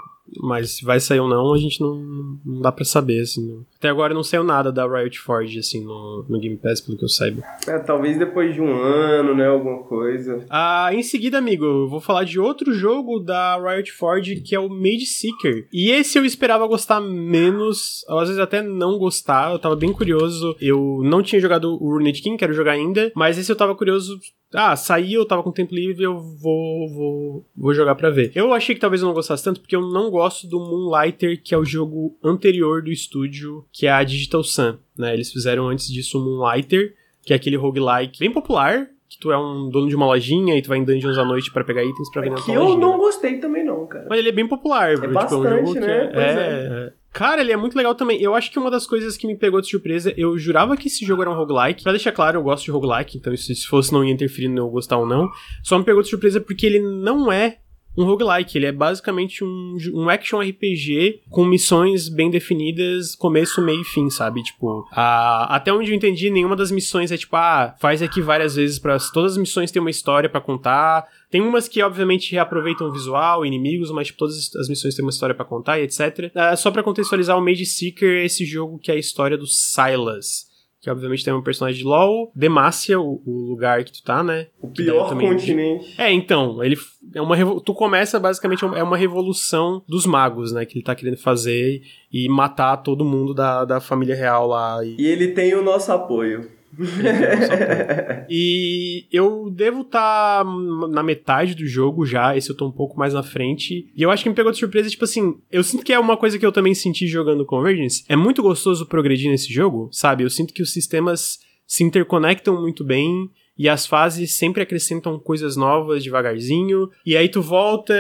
A: Mas se vai sair ou não, a gente não, não dá para saber, assim. Até agora não saiu nada da Riot Forge, assim, no, no Game Pass, pelo que eu saiba.
B: É, talvez depois de um ano, né, alguma coisa.
A: Ah, em seguida, amigo, eu vou falar de outro jogo da Riot Forge, que é o Mage Seeker. E esse eu esperava gostar menos, às vezes até não gostar, eu tava bem curioso. Eu não tinha jogado o Runed King, quero jogar ainda, mas esse eu tava curioso ah, saí, eu tava com tempo livre, eu vou, vou, vou jogar pra ver. Eu achei que talvez eu não gostasse tanto, porque eu não gosto do Moonlighter, que é o jogo anterior do estúdio, que é a Digital Sun, né? Eles fizeram antes disso Moonlighter, que é aquele roguelike bem popular, que tu é um dono de uma lojinha e tu vai em dungeons à noite para pegar itens pra vender na
B: tua lojinha. Que eu não gostei também não, cara.
A: Mas ele é bem popular. É
B: tipo, bastante,
A: é um jogo
B: né?
A: que é, é, é. Cara, ele é muito legal também. Eu acho que uma das coisas que me pegou de surpresa, eu jurava que esse jogo era um roguelike. Pra deixar claro, eu gosto de roguelike, então se fosse não ia interferir no eu gostar ou não. Só me pegou de surpresa porque ele não é um roguelike. Ele é basicamente um, um action RPG com missões bem definidas, começo, meio e fim, sabe? Tipo, a, até onde eu entendi, nenhuma das missões é tipo, ah, faz aqui várias vezes para Todas as missões têm uma história para contar. Tem umas que, obviamente, reaproveitam o visual, inimigos, mas tipo, todas as missões têm uma história para contar e etc. Uh, ah, só para contextualizar, o Mage Seeker é esse jogo que é a história do Silas que obviamente tem um personagem de LoL, Demacia, o, o lugar que tu tá, né?
B: O pior também... continente.
A: É, então, ele é uma tu começa basicamente é uma revolução dos magos, né, que ele tá querendo fazer e matar todo mundo da, da família real lá.
B: E, e ele tem o nosso apoio
A: e eu devo estar tá na metade do jogo já, esse eu tô um pouco mais na frente. E eu acho que me pegou de surpresa, tipo assim, eu sinto que é uma coisa que eu também senti jogando Convergence. É muito gostoso progredir nesse jogo, sabe? Eu sinto que os sistemas se interconectam muito bem e as fases sempre acrescentam coisas novas devagarzinho. E aí tu volta.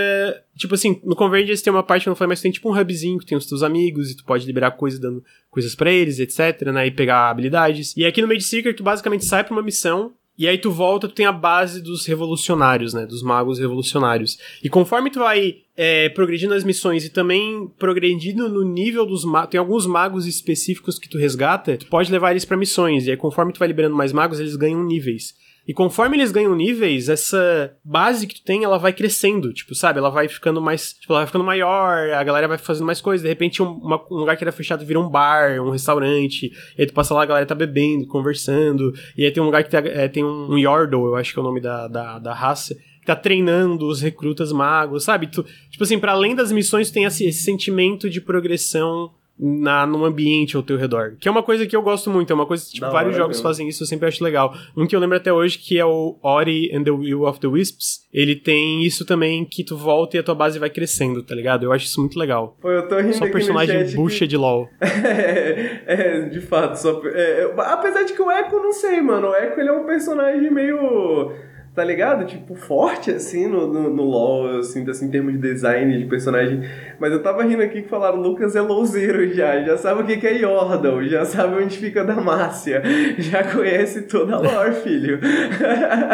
A: Tipo assim, no Convergence tem uma parte que eu não falei, mas tem tipo um hubzinho que tem os teus amigos e tu pode liberar coisas dando coisas para eles, etc, né? E pegar habilidades. E aqui no Mage Seeker tu basicamente sai pra uma missão e aí tu volta, tu tem a base dos revolucionários, né? Dos magos revolucionários. E conforme tu vai é, progredindo nas missões e também progredindo no nível dos magos, tem alguns magos específicos que tu resgata, tu pode levar eles para missões. E aí conforme tu vai liberando mais magos, eles ganham níveis. E conforme eles ganham níveis, essa base que tu tem, ela vai crescendo, tipo, sabe? Ela vai ficando mais, tipo, ela vai ficando maior, a galera vai fazendo mais coisas. De repente, um, uma, um lugar que era fechado vira um bar, um restaurante. E aí tu passa lá, a galera tá bebendo, conversando. E aí tem um lugar que tem, é, tem um, um Yordle, eu acho que é o nome da, da, da raça que tá treinando os recrutas magos, sabe? Tu, tipo assim, para além das missões, tem esse, esse sentimento de progressão na, num ambiente ao teu redor. Que é uma coisa que eu gosto muito, é uma coisa que tipo, vários jogos mesmo. fazem isso, eu sempre acho legal. Um que eu lembro até hoje, que é o Ori and the Will of the Wisps, ele tem isso também, que tu volta e a tua base vai crescendo, tá ligado? Eu acho isso muito legal.
B: Pô, eu tô rindo
A: Só personagem bucha que... de LoL.
B: é, é, de fato, só... É, apesar de que o Echo, não sei, mano, o Echo ele é um personagem meio tá ligado? Tipo, forte, assim, no, no, no LoL, eu sinto, assim, em termos de design de personagem. Mas eu tava rindo aqui que falaram, Lucas é louzeiro já, já sabe o que, que é Yordle, já sabe onde fica Damácia, já conhece toda a lore, filho.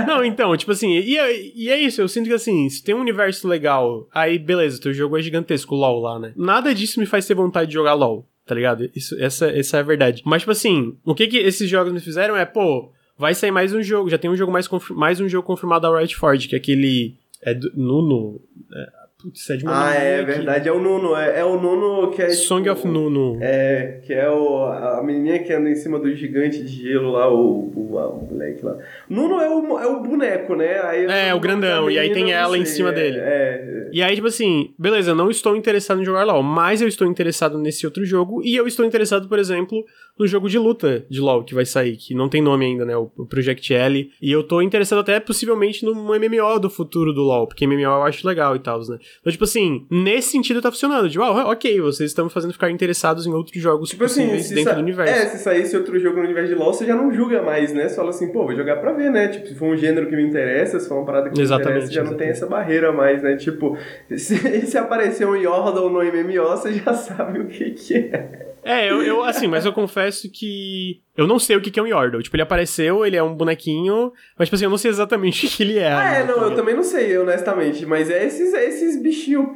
A: Não, então, tipo assim, e, é, e é isso, eu sinto que, assim, se tem um universo legal, aí, beleza, teu jogo é gigantesco, LoL lá, né? Nada disso me faz ter vontade de jogar LoL tá ligado? Isso, essa, essa é a verdade. Mas, tipo assim, o que que esses jogos me fizeram é, pô, vai sair mais um jogo, já tem um jogo mais, mais um jogo confirmado da Riot Forge, que é aquele... É do, Nuno... É,
B: Putz, é de Ah, é verdade, é o Nuno. É, é, o Nuno que é.
A: Song
B: tipo,
A: of Nuno.
B: É, que é o, a menininha que anda em cima do gigante de gelo lá, o, o, o moleque lá. Nuno é o, é o boneco, né?
A: Aí é, o grandão, e aí tem ela em cima dele. É, é. E aí, tipo assim, beleza, não estou interessado em jogar LOL, mas eu estou interessado nesse outro jogo, e eu estou interessado, por exemplo, no jogo de luta de LoL que vai sair, que não tem nome ainda, né? O Project L. E eu tô interessado até possivelmente no MMO do futuro do LoL, porque MMO eu acho legal e tal, né? Então, tipo assim, nesse sentido tá funcionando. Tipo, ah, ok, vocês estão fazendo ficar interessados em outros jogos tipo assim, dentro do universo.
B: É, se saísse outro jogo no universo de LoL, você já não julga mais, né? Você fala assim, pô, vou jogar pra ver, né? Tipo, se for um gênero que me interessa, se for uma parada que exatamente, me interessa, já exatamente. não tem essa barreira mais, né? Tipo, se, se aparecer um Yordle no MMO, você já sabe o que que é.
A: É, eu, eu, assim, mas eu confesso que eu não sei o que é um Yordle. Tipo, ele apareceu, ele é um bonequinho, mas, tipo assim, eu não sei exatamente o que ele é.
B: Ah, é, não, eu também não sei, honestamente. Mas é esses, é esses bichinhos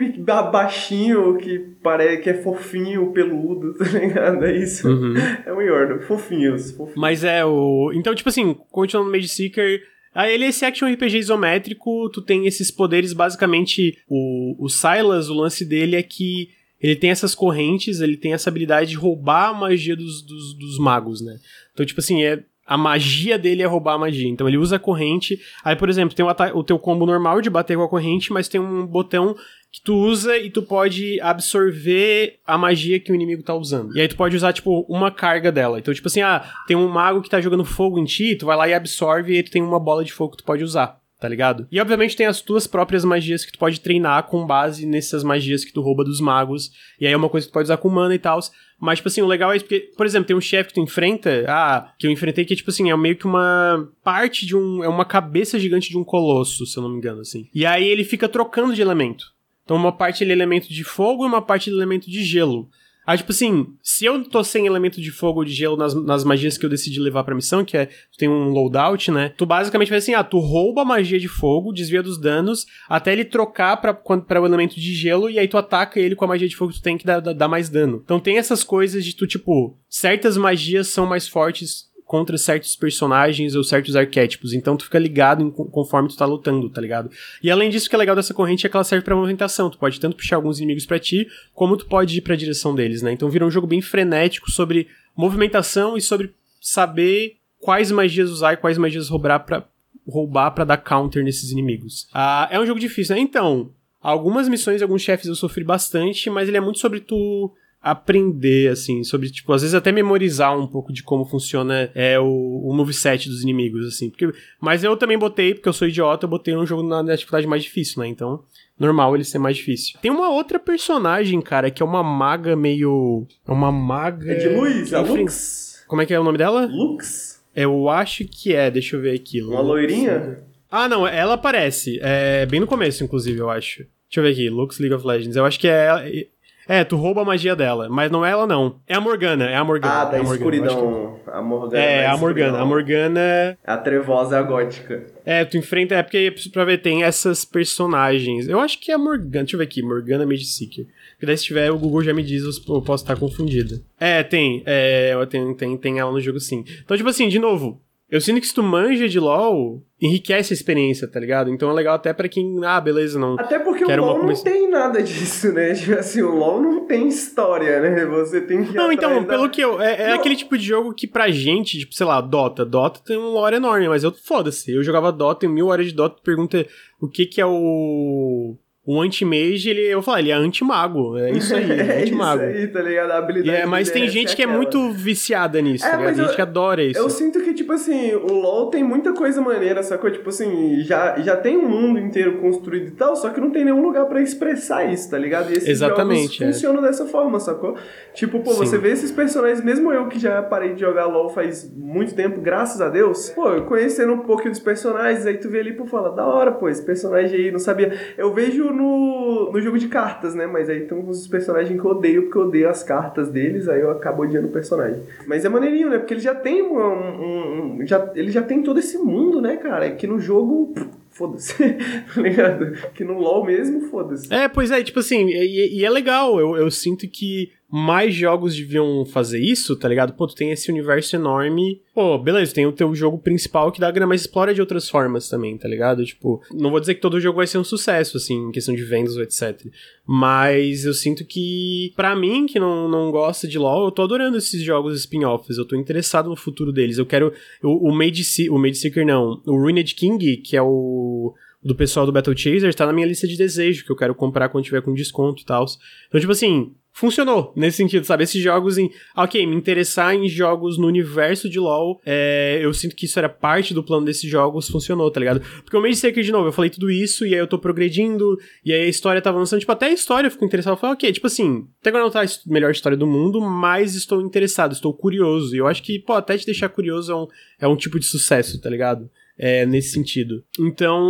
B: baixinho que parece que é fofinho, peludo, tá ligado? É isso. Uhum. É um Yordle, fofinhos, fofinhos.
A: Mas é o. Então, tipo assim, continuando no Mage Seeker. Aí ele é esse action RPG isométrico, tu tem esses poderes, basicamente, o, o Silas, o lance dele é que ele tem essas correntes, ele tem essa habilidade de roubar a magia dos, dos, dos magos, né? Então, tipo assim, é, a magia dele é roubar a magia. Então ele usa a corrente. Aí, por exemplo, tem o, o, teu combo normal de bater com a corrente, mas tem um botão que tu usa e tu pode absorver a magia que o inimigo tá usando. E aí tu pode usar, tipo, uma carga dela. Então, tipo assim, ah, tem um mago que tá jogando fogo em ti, tu vai lá e absorve e aí tu tem uma bola de fogo que tu pode usar tá ligado? E obviamente tem as tuas próprias magias que tu pode treinar com base nessas magias que tu rouba dos magos. E aí é uma coisa que tu pode usar com mana e tal. Mas, tipo assim, o legal é porque, por exemplo, tem um chefe que tu enfrenta, ah, que eu enfrentei que, tipo assim, é meio que uma parte de um. É uma cabeça gigante de um colosso, se eu não me engano, assim. E aí ele fica trocando de elemento. Então, uma parte ele é elemento de fogo e uma parte ele é elemento de gelo. Aí, tipo assim, se eu tô sem elemento de fogo ou de gelo nas, nas magias que eu decidi levar pra missão, que é, tu tem um loadout, né? Tu basicamente vai assim, ah, tu rouba a magia de fogo, desvia dos danos, até ele trocar pra, pra o elemento de gelo, e aí tu ataca ele com a magia de fogo tu tem que dar, dar mais dano. Então tem essas coisas de tu, tipo, certas magias são mais fortes contra certos personagens ou certos arquétipos. Então tu fica ligado em, conforme tu tá lutando, tá ligado? E além disso, o que é legal dessa corrente é que ela serve para movimentação. Tu pode tanto puxar alguns inimigos para ti, como tu pode ir pra direção deles, né? Então vira um jogo bem frenético sobre movimentação e sobre saber quais magias usar e quais magias roubar para roubar para dar counter nesses inimigos. Ah, é um jogo difícil, né? Então, algumas missões, alguns chefes eu sofri bastante, mas ele é muito sobre tu aprender, assim, sobre, tipo, às vezes até memorizar um pouco de como funciona é, o, o moveset dos inimigos, assim. Porque, mas eu também botei, porque eu sou idiota, eu botei um jogo na, na dificuldade mais difícil, né? Então, normal ele ser mais difícil. Tem uma outra personagem, cara, que é uma maga meio. É uma maga.
B: É de luz, é Lux.
A: Como é que é o nome dela?
B: Lux.
A: Eu acho que é, deixa eu ver aqui.
B: Uma loirinha?
A: Ah, não, ela aparece. É bem no começo, inclusive, eu acho. Deixa eu ver aqui, Lux League of Legends. Eu acho que é é, tu rouba a magia dela, mas não é ela não. É a Morgana, é a Morgana.
B: Ah, da
A: é a
B: escuridão. A Morgana.
A: É, a Morgana. A Morgana.
B: É a trevosa a gótica.
A: É, tu enfrenta. É porque, pra ver, tem essas personagens. Eu acho que é a Morgana. Deixa eu ver aqui. Morgana Mage Seeker. Porque daí se tiver, o Google já me diz, eu posso estar confundida. É, tem. É, tem, tem, tem ela no jogo sim. Então, tipo assim, de novo. Eu sinto que se tu manja de LoL, enriquece a experiência, tá ligado? Então é legal até para quem, ah, beleza, não.
B: Até porque o LoL não tem nada disso, né? Tipo assim, o LoL não tem história, né? Você tem que.
A: Não, então,
B: da...
A: pelo que eu. É, é aquele tipo de jogo que pra gente, tipo, sei lá, Dota. Dota tem um lore enorme, mas eu, foda-se. Eu jogava Dota, tenho mil horas de Dota, pergunta o que que é o o anti-mage, ele, eu vou falar, ele é anti-mago. É isso aí, é anti-mago.
B: é isso aí, tá ligado? A habilidade
A: é, Mas tem gente que é muito viciada nisso, é, tá ligado? Tem gente que adora isso.
B: Eu sinto que, tipo assim, o LoL tem muita coisa maneira, sacou? Tipo assim, já, já tem um mundo inteiro construído e tal, só que não tem nenhum lugar para expressar isso, tá ligado? E esses Exatamente, jogos é. funcionam dessa forma, sacou? Tipo, pô, Sim. você vê esses personagens, mesmo eu que já parei de jogar LoL faz muito tempo, graças a Deus, pô, conhecendo um pouquinho dos personagens, aí tu vê ali, pô, fala, da hora, pô, esse personagem aí, não sabia. Eu vejo no, no jogo de cartas, né? Mas aí tem uns personagens que eu odeio porque eu odeio as cartas deles, aí eu acabo odiando o personagem. Mas é maneirinho, né? Porque ele já tem um, um, um já, ele já tem todo esse mundo, né, cara? Que no jogo foda-se, tá ligado? Que no LoL mesmo, foda-se.
A: É, pois é, tipo assim, e, e, é legal, eu, eu sinto que mais jogos deviam fazer isso, tá ligado? Pô, tu tem esse universo enorme. Pô, beleza, tem o teu jogo principal que dá grana, mas explora de outras formas também, tá ligado? Tipo, não vou dizer que todo jogo vai ser um sucesso, assim, em questão de vendas ou etc. Mas eu sinto que, para mim, que não, não gosta de LoL, eu tô adorando esses jogos spin-offs. Eu tô interessado no futuro deles. Eu quero. O, o Made, o Made Seeker, não. O Ruined King, que é o do pessoal do Battle Chaser, tá na minha lista de desejo, que eu quero comprar quando tiver com desconto e tal. Então, tipo assim, funcionou nesse sentido, sabe? Esses jogos em. Ok, me interessar em jogos no universo de LoL, é, eu sinto que isso era parte do plano desses jogos, funcionou, tá ligado? Porque o Mage Seeker, de novo, eu falei tudo isso, e aí eu tô progredindo, e aí a história tá avançando. Tipo, até a história eu fico interessado. Eu falo, ok, tipo assim, até agora não tá a melhor história do mundo, mas estou interessado, estou curioso. E eu acho que, pô, até te deixar curioso é um, é um tipo de sucesso, tá ligado? É, nesse sentido. Então,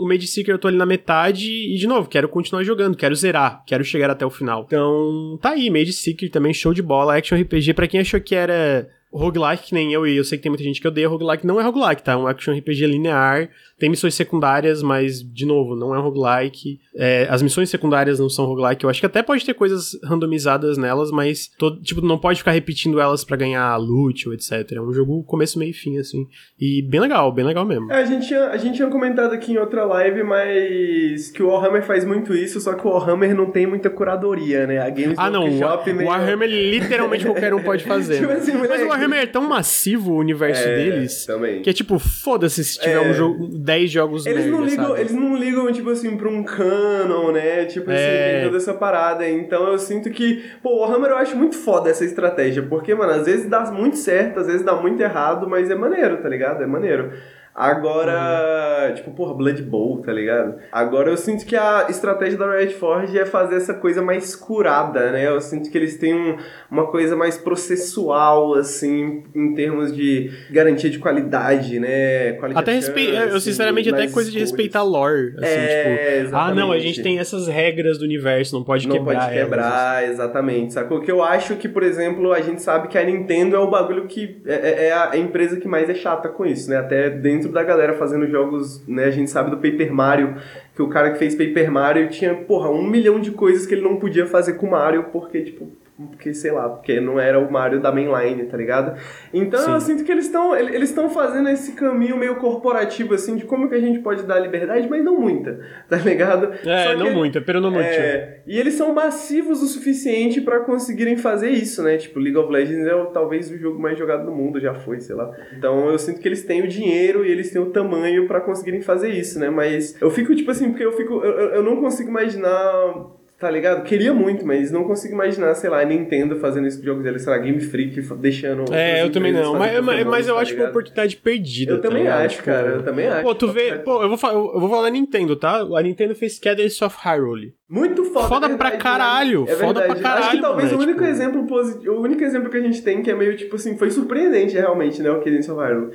A: o Mage Seeker eu tô ali na metade e, de novo, quero continuar jogando, quero zerar, quero chegar até o final. Então, tá aí, Mage Seeker também, show de bola, action RPG, para quem achou que era roguelike, que nem eu, e eu sei que tem muita gente que odeia roguelike, não é roguelike, tá? É um action RPG linear, tem missões secundárias, mas, de novo, não é roguelike. É, as missões secundárias não são roguelike. Eu acho que até pode ter coisas randomizadas nelas, mas, todo, tipo, não pode ficar repetindo elas para ganhar loot ou etc. É um jogo começo, meio e fim, assim. E bem legal, bem legal mesmo.
B: É, a gente, tinha, a gente tinha comentado aqui em outra live, mas que o Warhammer faz muito isso, só que o Warhammer não tem muita curadoria, né? A Games
A: ah, não. Workshop o, meio... Warhammer literalmente qualquer um pode fazer. tipo assim, mas o Warhammer é tão massivo o universo é, deles
B: também.
A: que é tipo, foda-se se tiver é. um jogo 10 jogos
B: eles não ligam
A: sabe?
B: Eles não ligam, tipo assim, pra um canon, né? Tipo assim, é. toda essa parada. Então eu sinto que, pô, o Warhammer eu acho muito foda essa estratégia. Porque, mano, às vezes dá muito certo, às vezes dá muito errado, mas é maneiro, tá ligado? É maneiro. Agora, uhum. tipo, porra, Blood Bowl, tá ligado? Agora eu sinto que a estratégia da Riot Forge é fazer essa coisa mais curada, né? Eu sinto que eles têm um, uma coisa mais processual, assim, em termos de garantia de qualidade, né?
A: Qualidade até respeito, eu sinceramente até coisa de respeitar lore, assim, é, tipo, exatamente. ah, não, a gente tem essas regras do universo, não pode não quebrar. Não pode
B: quebrar, elas, assim. exatamente. Sacou? Que eu acho que, por exemplo, a gente sabe que a Nintendo é o bagulho que é, é, é a empresa que mais é chata com isso, né? Até dentro dentro da galera fazendo jogos, né? A gente sabe do Paper Mario, que o cara que fez Paper Mario tinha, porra, um milhão de coisas que ele não podia fazer com Mario, porque, tipo, porque, sei lá, porque não era o Mario da mainline, tá ligado? Então Sim. eu sinto que eles estão eles estão fazendo esse caminho meio corporativo, assim, de como que a gente pode dar liberdade, mas não muita, tá ligado?
A: É, não muita, pero não muito.
B: É, e eles são massivos o suficiente para conseguirem fazer isso, né? Tipo, League of Legends é o, talvez o jogo mais jogado do mundo, já foi, sei lá. Então eu sinto que eles têm o dinheiro e eles têm o tamanho para conseguirem fazer isso, né? Mas eu fico, tipo assim, porque eu fico. eu, eu não consigo imaginar Tá ligado? Queria muito, mas não consigo imaginar, sei lá, a Nintendo fazendo esse jogo dele, sei lá, Game Freak deixando.
A: É, eu também não. Mas, mas, mas eu tá acho ligado? é uma oportunidade perdida.
B: Eu tá também ligado? acho, cara. Eu também acho.
A: Pô, tu vê. Pô, eu vou, falar, eu vou falar da Nintendo, tá? A Nintendo fez Cadence of Hyrule.
B: Muito foda.
A: Foda é pra caralho. É foda pra caralho. Acho que
B: talvez
A: né?
B: o único tipo... exemplo positivo. O único exemplo que a gente tem que é meio tipo assim, foi surpreendente realmente, né? O Cadence of Hyrule.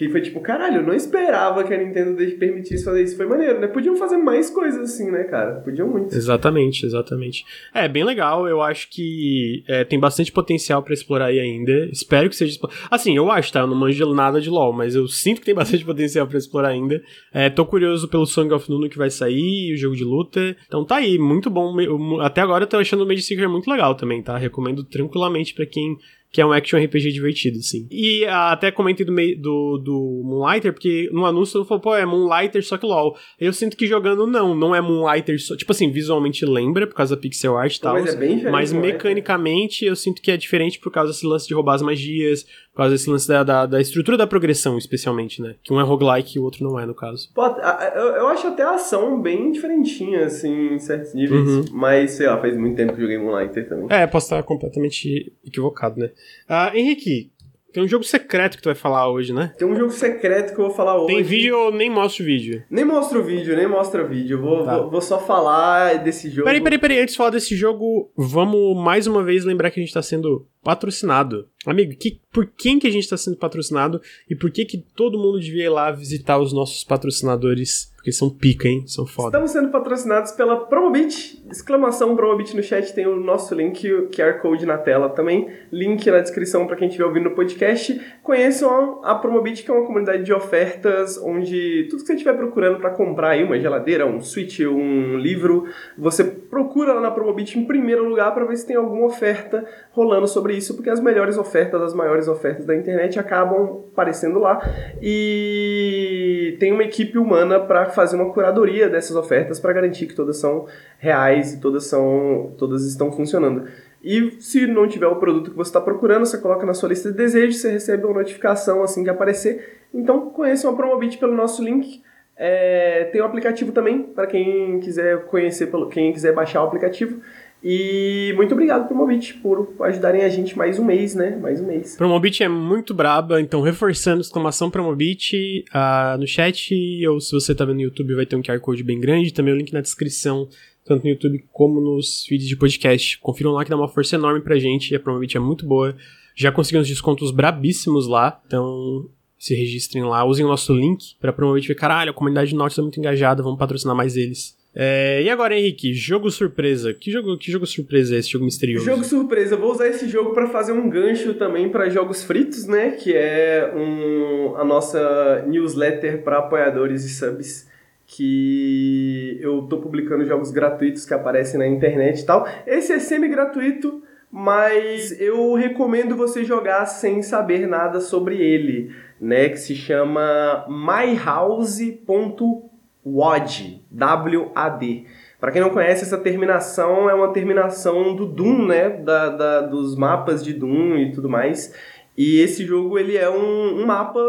B: Que foi tipo, caralho, eu não esperava que a Nintendo permitisse fazer isso. Foi maneiro, né? Podiam fazer mais coisas assim, né, cara? Podiam muito.
A: Exatamente, exatamente. É, bem legal. Eu acho que é, tem bastante potencial para explorar aí ainda. Espero que seja. Assim, eu acho, tá? Eu não manjo nada de LoL, mas eu sinto que tem bastante potencial para explorar ainda. É, tô curioso pelo Song of Nuno que vai sair, o jogo de luta. Então tá aí, muito bom. Até agora eu tô achando o Mage Seeker muito legal também, tá? Recomendo tranquilamente para quem que é um action RPG divertido, sim. E ah, até comentei do, do, do Moonlighter, porque no anúncio eu falou, pô, é Moonlighter só que LOL. Eu sinto que jogando não, não é Moonlighter só. Tipo assim, visualmente lembra, por causa da pixel art e tal. Mas, é mas mecanicamente eu sinto que é diferente por causa desse lance de roubar as magias, por causa desse lance da, da, da, estrutura da progressão, especialmente, né? Que um é roguelike e o outro não é, no caso.
B: Pô, eu, eu acho até a ação bem diferentinha, assim, em certos níveis. Uhum. Mas, sei lá, faz muito tempo que eu joguei Moonlighter também.
A: É, posso estar completamente equivocado, né? Ah, Henrique, tem um jogo secreto que tu vai falar hoje, né?
B: Tem um jogo secreto que eu vou falar hoje.
A: Tem vídeo ou nem mostra o vídeo?
B: Nem mostra o vídeo, nem mostra o vídeo. Eu vou, tá. vou, vou, só falar desse jogo.
A: Peraí, peraí, peraí. Antes de falar desse jogo, vamos mais uma vez lembrar que a gente tá sendo patrocinado. Amigo, que, por quem que a gente está sendo patrocinado e por que que todo mundo devia ir lá visitar os nossos patrocinadores? Porque são pica, hein? São foda.
B: Estamos sendo patrocinados pela Promobit. Exclamação Promobit no chat, tem o nosso link, o QR Code na tela também. Link na descrição para quem estiver ouvindo no podcast. Conheçam a Promobit, que é uma comunidade de ofertas onde tudo que você estiver procurando para comprar aí, uma geladeira, um switch, um livro, você procura lá na Promobit em primeiro lugar para ver se tem alguma oferta rolando sobre isso, porque as melhores ofertas, as maiores ofertas da internet acabam aparecendo lá. E tem uma equipe humana para fazer uma curadoria dessas ofertas para garantir que todas são reais e todas são todas estão funcionando. E se não tiver o produto que você está procurando, você coloca na sua lista de desejos, você recebe uma notificação assim que aparecer. Então conheçam a Promobit pelo nosso link. É, tem o um aplicativo também para quem quiser conhecer, quem quiser baixar o aplicativo. E muito obrigado Promobit por ajudarem a gente mais um mês, né? Mais um mês.
A: Promobit é muito braba, então reforçando exclamação Promobit uh, no chat, ou se você tá vendo no YouTube vai ter um QR Code bem grande, também o link na descrição, tanto no YouTube como nos feeds de podcast. Confiram lá que dá uma força enorme pra gente, a Promobit é muito boa. Já conseguimos descontos brabíssimos lá, então se registrem lá, usem o nosso link pra Promobit ver, caralho, a comunidade norte tá muito engajada, vamos patrocinar mais eles. É, e agora, Henrique, jogo surpresa. Que jogo, que jogo surpresa é esse jogo misterioso?
B: Jogo surpresa. Vou usar esse jogo para fazer um gancho também para jogos fritos, né? Que é um, a nossa newsletter para apoiadores e subs. Que eu tô publicando jogos gratuitos que aparecem na internet e tal. Esse é semi-gratuito, mas eu recomendo você jogar sem saber nada sobre ele, né? Que se chama myhouse.com WAD, W-A-D. Para quem não conhece, essa terminação é uma terminação do Doom, né? Da, da, dos mapas de Doom e tudo mais. E esse jogo ele é um, um, mapa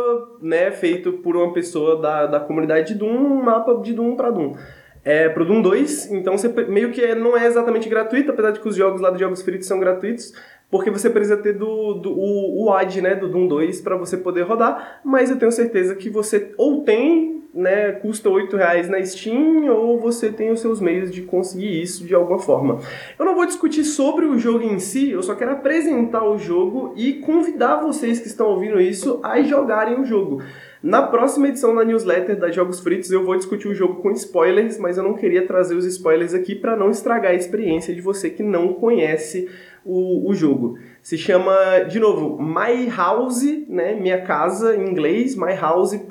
B: né, feito por uma pessoa da, da comunidade de Doom, um mapa de Doom para Doom. É pro Doom 2, então você meio que é, não é exatamente gratuito, apesar de que os jogos lá dos Jogos Fritos são gratuitos, porque você precisa ter do, do o, o AD, né, do Doom 2 para você poder rodar, mas eu tenho certeza que você ou tem né, custa R$ reais na Steam ou você tem os seus meios de conseguir isso de alguma forma. Eu não vou discutir sobre o jogo em si, eu só quero apresentar o jogo e convidar vocês que estão ouvindo isso a jogarem o jogo. Na próxima edição da newsletter da Jogos Fritos eu vou discutir o jogo com spoilers, mas eu não queria trazer os spoilers aqui para não estragar a experiência de você que não conhece o, o jogo. Se chama, de novo, My House, né? Minha casa em inglês, myhouse.wad.od.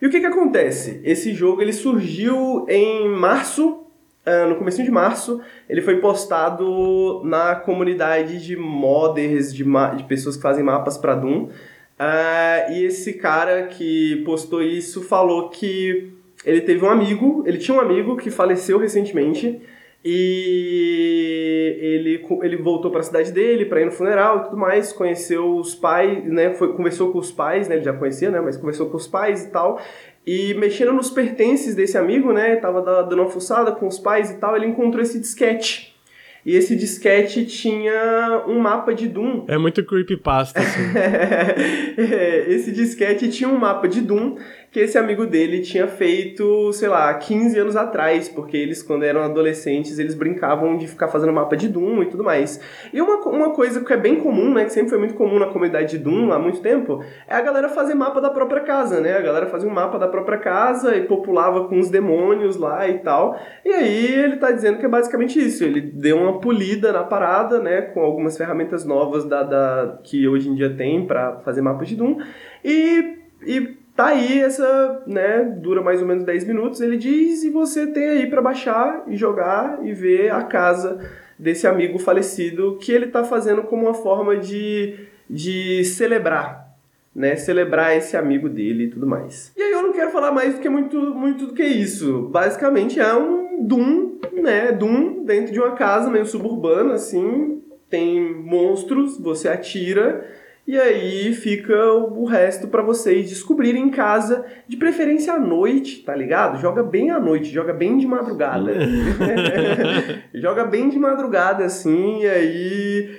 B: E o que que acontece? Esse jogo ele surgiu em março Uh, no começo de março, ele foi postado na comunidade de modders, de, de pessoas que fazem mapas para Doom. Uh, e esse cara que postou isso falou que ele teve um amigo, ele tinha um amigo que faleceu recentemente e ele, ele voltou para a cidade dele para ir no funeral e tudo mais, conheceu os pais, né, foi, conversou com os pais, né, ele já conhecia, né, mas conversou com os pais e tal, e mexendo nos pertences desse amigo, né, tava dando uma fuçada com os pais e tal, ele encontrou esse disquete. E esse disquete tinha um mapa de Doom.
A: É muito creepypasta, assim.
B: esse disquete tinha um mapa de Doom que esse amigo dele tinha feito, sei lá, 15 anos atrás, porque eles, quando eram adolescentes, eles brincavam de ficar fazendo mapa de Doom e tudo mais. E uma, uma coisa que é bem comum, né, que sempre foi muito comum na comunidade de Doom há muito tempo, é a galera fazer mapa da própria casa, né? A galera fazia um mapa da própria casa e populava com os demônios lá e tal. E aí ele tá dizendo que é basicamente isso, ele deu uma polida na parada, né, com algumas ferramentas novas da, da que hoje em dia tem para fazer mapas de Doom. E, e Tá aí essa, né, dura mais ou menos 10 minutos, ele diz, e você tem aí para baixar e jogar e ver a casa desse amigo falecido que ele tá fazendo como uma forma de, de celebrar, né, celebrar esse amigo dele e tudo mais. E aí eu não quero falar mais do que muito, muito do que isso. Basicamente é um Doom, né, Doom dentro de uma casa meio suburbana, assim, tem monstros, você atira e aí fica o resto para vocês descobrirem em casa, de preferência à noite, tá ligado? Joga bem à noite, joga bem de madrugada. joga bem de madrugada assim, e aí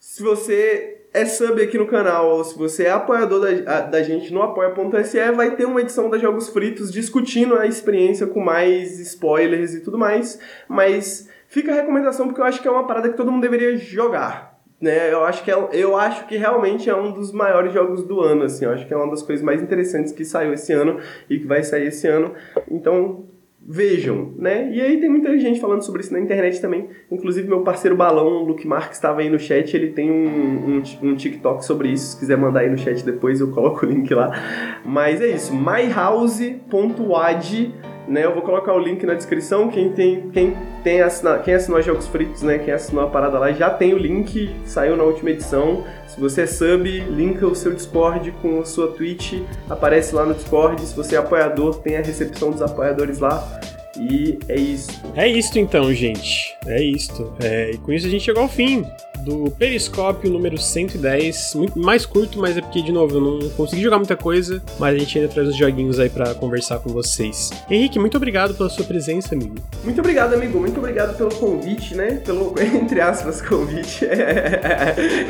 B: se você é sub aqui no canal, ou se você é apoiador da, da gente no apoia.se, vai ter uma edição da Jogos Fritos discutindo a experiência com mais spoilers e tudo mais, mas fica a recomendação porque eu acho que é uma parada que todo mundo deveria jogar. Né, eu acho que é, eu acho que realmente é um dos maiores jogos do ano, assim, eu acho que é uma das coisas mais interessantes que saiu esse ano e que vai sair esse ano. Então, vejam, né? E aí tem muita gente falando sobre isso na internet também. Inclusive meu parceiro Balão, o Luke Marques, estava aí no chat, ele tem um, um, um, TikTok sobre isso. Se quiser mandar aí no chat depois, eu coloco o link lá. Mas é isso, myhouse.ad né? Eu vou colocar o link na descrição. Quem tem, quem tem assina, quem assinou Jogos Fritos, né? Quem assinou a parada lá já tem o link, saiu na última edição. Se você é sub, linka o seu Discord com a sua Twitch, aparece lá no Discord. Se você é apoiador, tem a recepção dos apoiadores lá. E é isso.
A: É isso então, gente. É isso. É, e com isso a gente chegou ao fim do Periscópio número 110. Muito mais curto, mas é porque, de novo, eu não consegui jogar muita coisa, mas a gente ainda traz os joguinhos aí para conversar com vocês. Henrique, muito obrigado pela sua presença, amigo.
B: Muito obrigado, amigo. Muito obrigado pelo convite, né? Pelo, entre aspas, convite.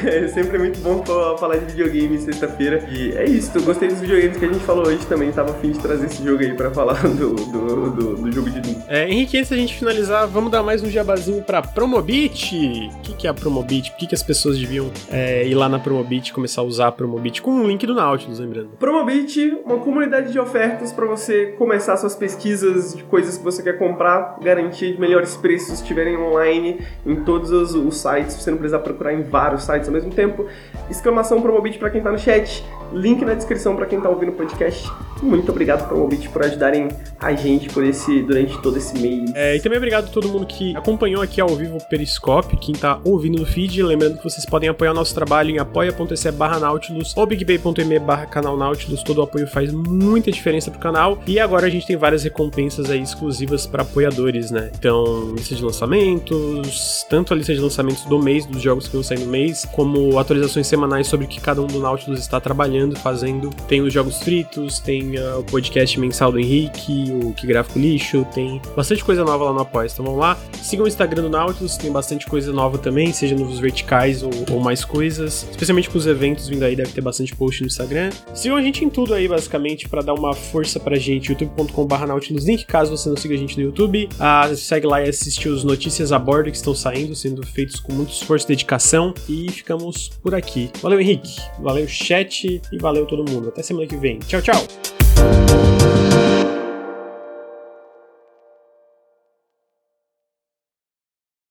B: É, sempre muito bom falar de videogame sexta-feira. E é isso, gostei dos videogames que a gente falou hoje também. Tava afim de trazer esse jogo aí para falar do, do, do, do, jogo de Doom.
A: É, Henrique, antes da gente finalizar, vamos dar mais um jabazinho pra Promobit. O que, que é a Promobit? Promobit, por que, que as pessoas deviam é, ir lá na Promobit e começar a usar a Promobit com o link do Nautilus, lembrando.
B: Promobit, uma comunidade de ofertas para você começar suas pesquisas de coisas que você quer comprar, garantir de melhores preços estiverem online em todos os, os sites, você não precisar procurar em vários sites ao mesmo tempo. Exclamação Promobit para quem tá no chat, link na descrição para quem tá ouvindo o podcast. Muito obrigado Promobit por ajudarem a gente por esse durante todo esse mês.
A: É, e também obrigado a todo mundo que acompanhou aqui ao vivo o Periscope, quem tá ouvindo no feed Lembrando que vocês podem apoiar o nosso trabalho em apoia.se barra Nautilus ou bigpay.me barra canal Nautilus. Todo o apoio faz muita diferença pro canal. E agora a gente tem várias recompensas aí exclusivas para apoiadores, né? Então, lista de lançamentos, tanto a lista de lançamentos do mês, dos jogos que vão sair no mês, como atualizações semanais sobre o que cada um do Nautilus está trabalhando, fazendo. Tem os jogos fritos, tem uh, o podcast mensal do Henrique, o Que Gráfico Lixo, tem bastante coisa nova lá no Apoia. Então vamos lá. Sigam o Instagram do Nautilus, tem bastante coisa nova também, seja nos verticais ou, ou, mais coisas. Especialmente com os eventos vindo aí, deve ter bastante post no Instagram. Sigam a gente em tudo aí, basicamente, para dar uma força pra gente. youtube.com.br Nautilus Link, caso você não siga a gente no YouTube. Ah, segue lá e assiste os notícias a bordo que estão saindo, sendo feitos com muito esforço e dedicação. E ficamos por aqui. Valeu, Henrique. Valeu, chat. E valeu todo mundo. Até semana que vem. Tchau, tchau.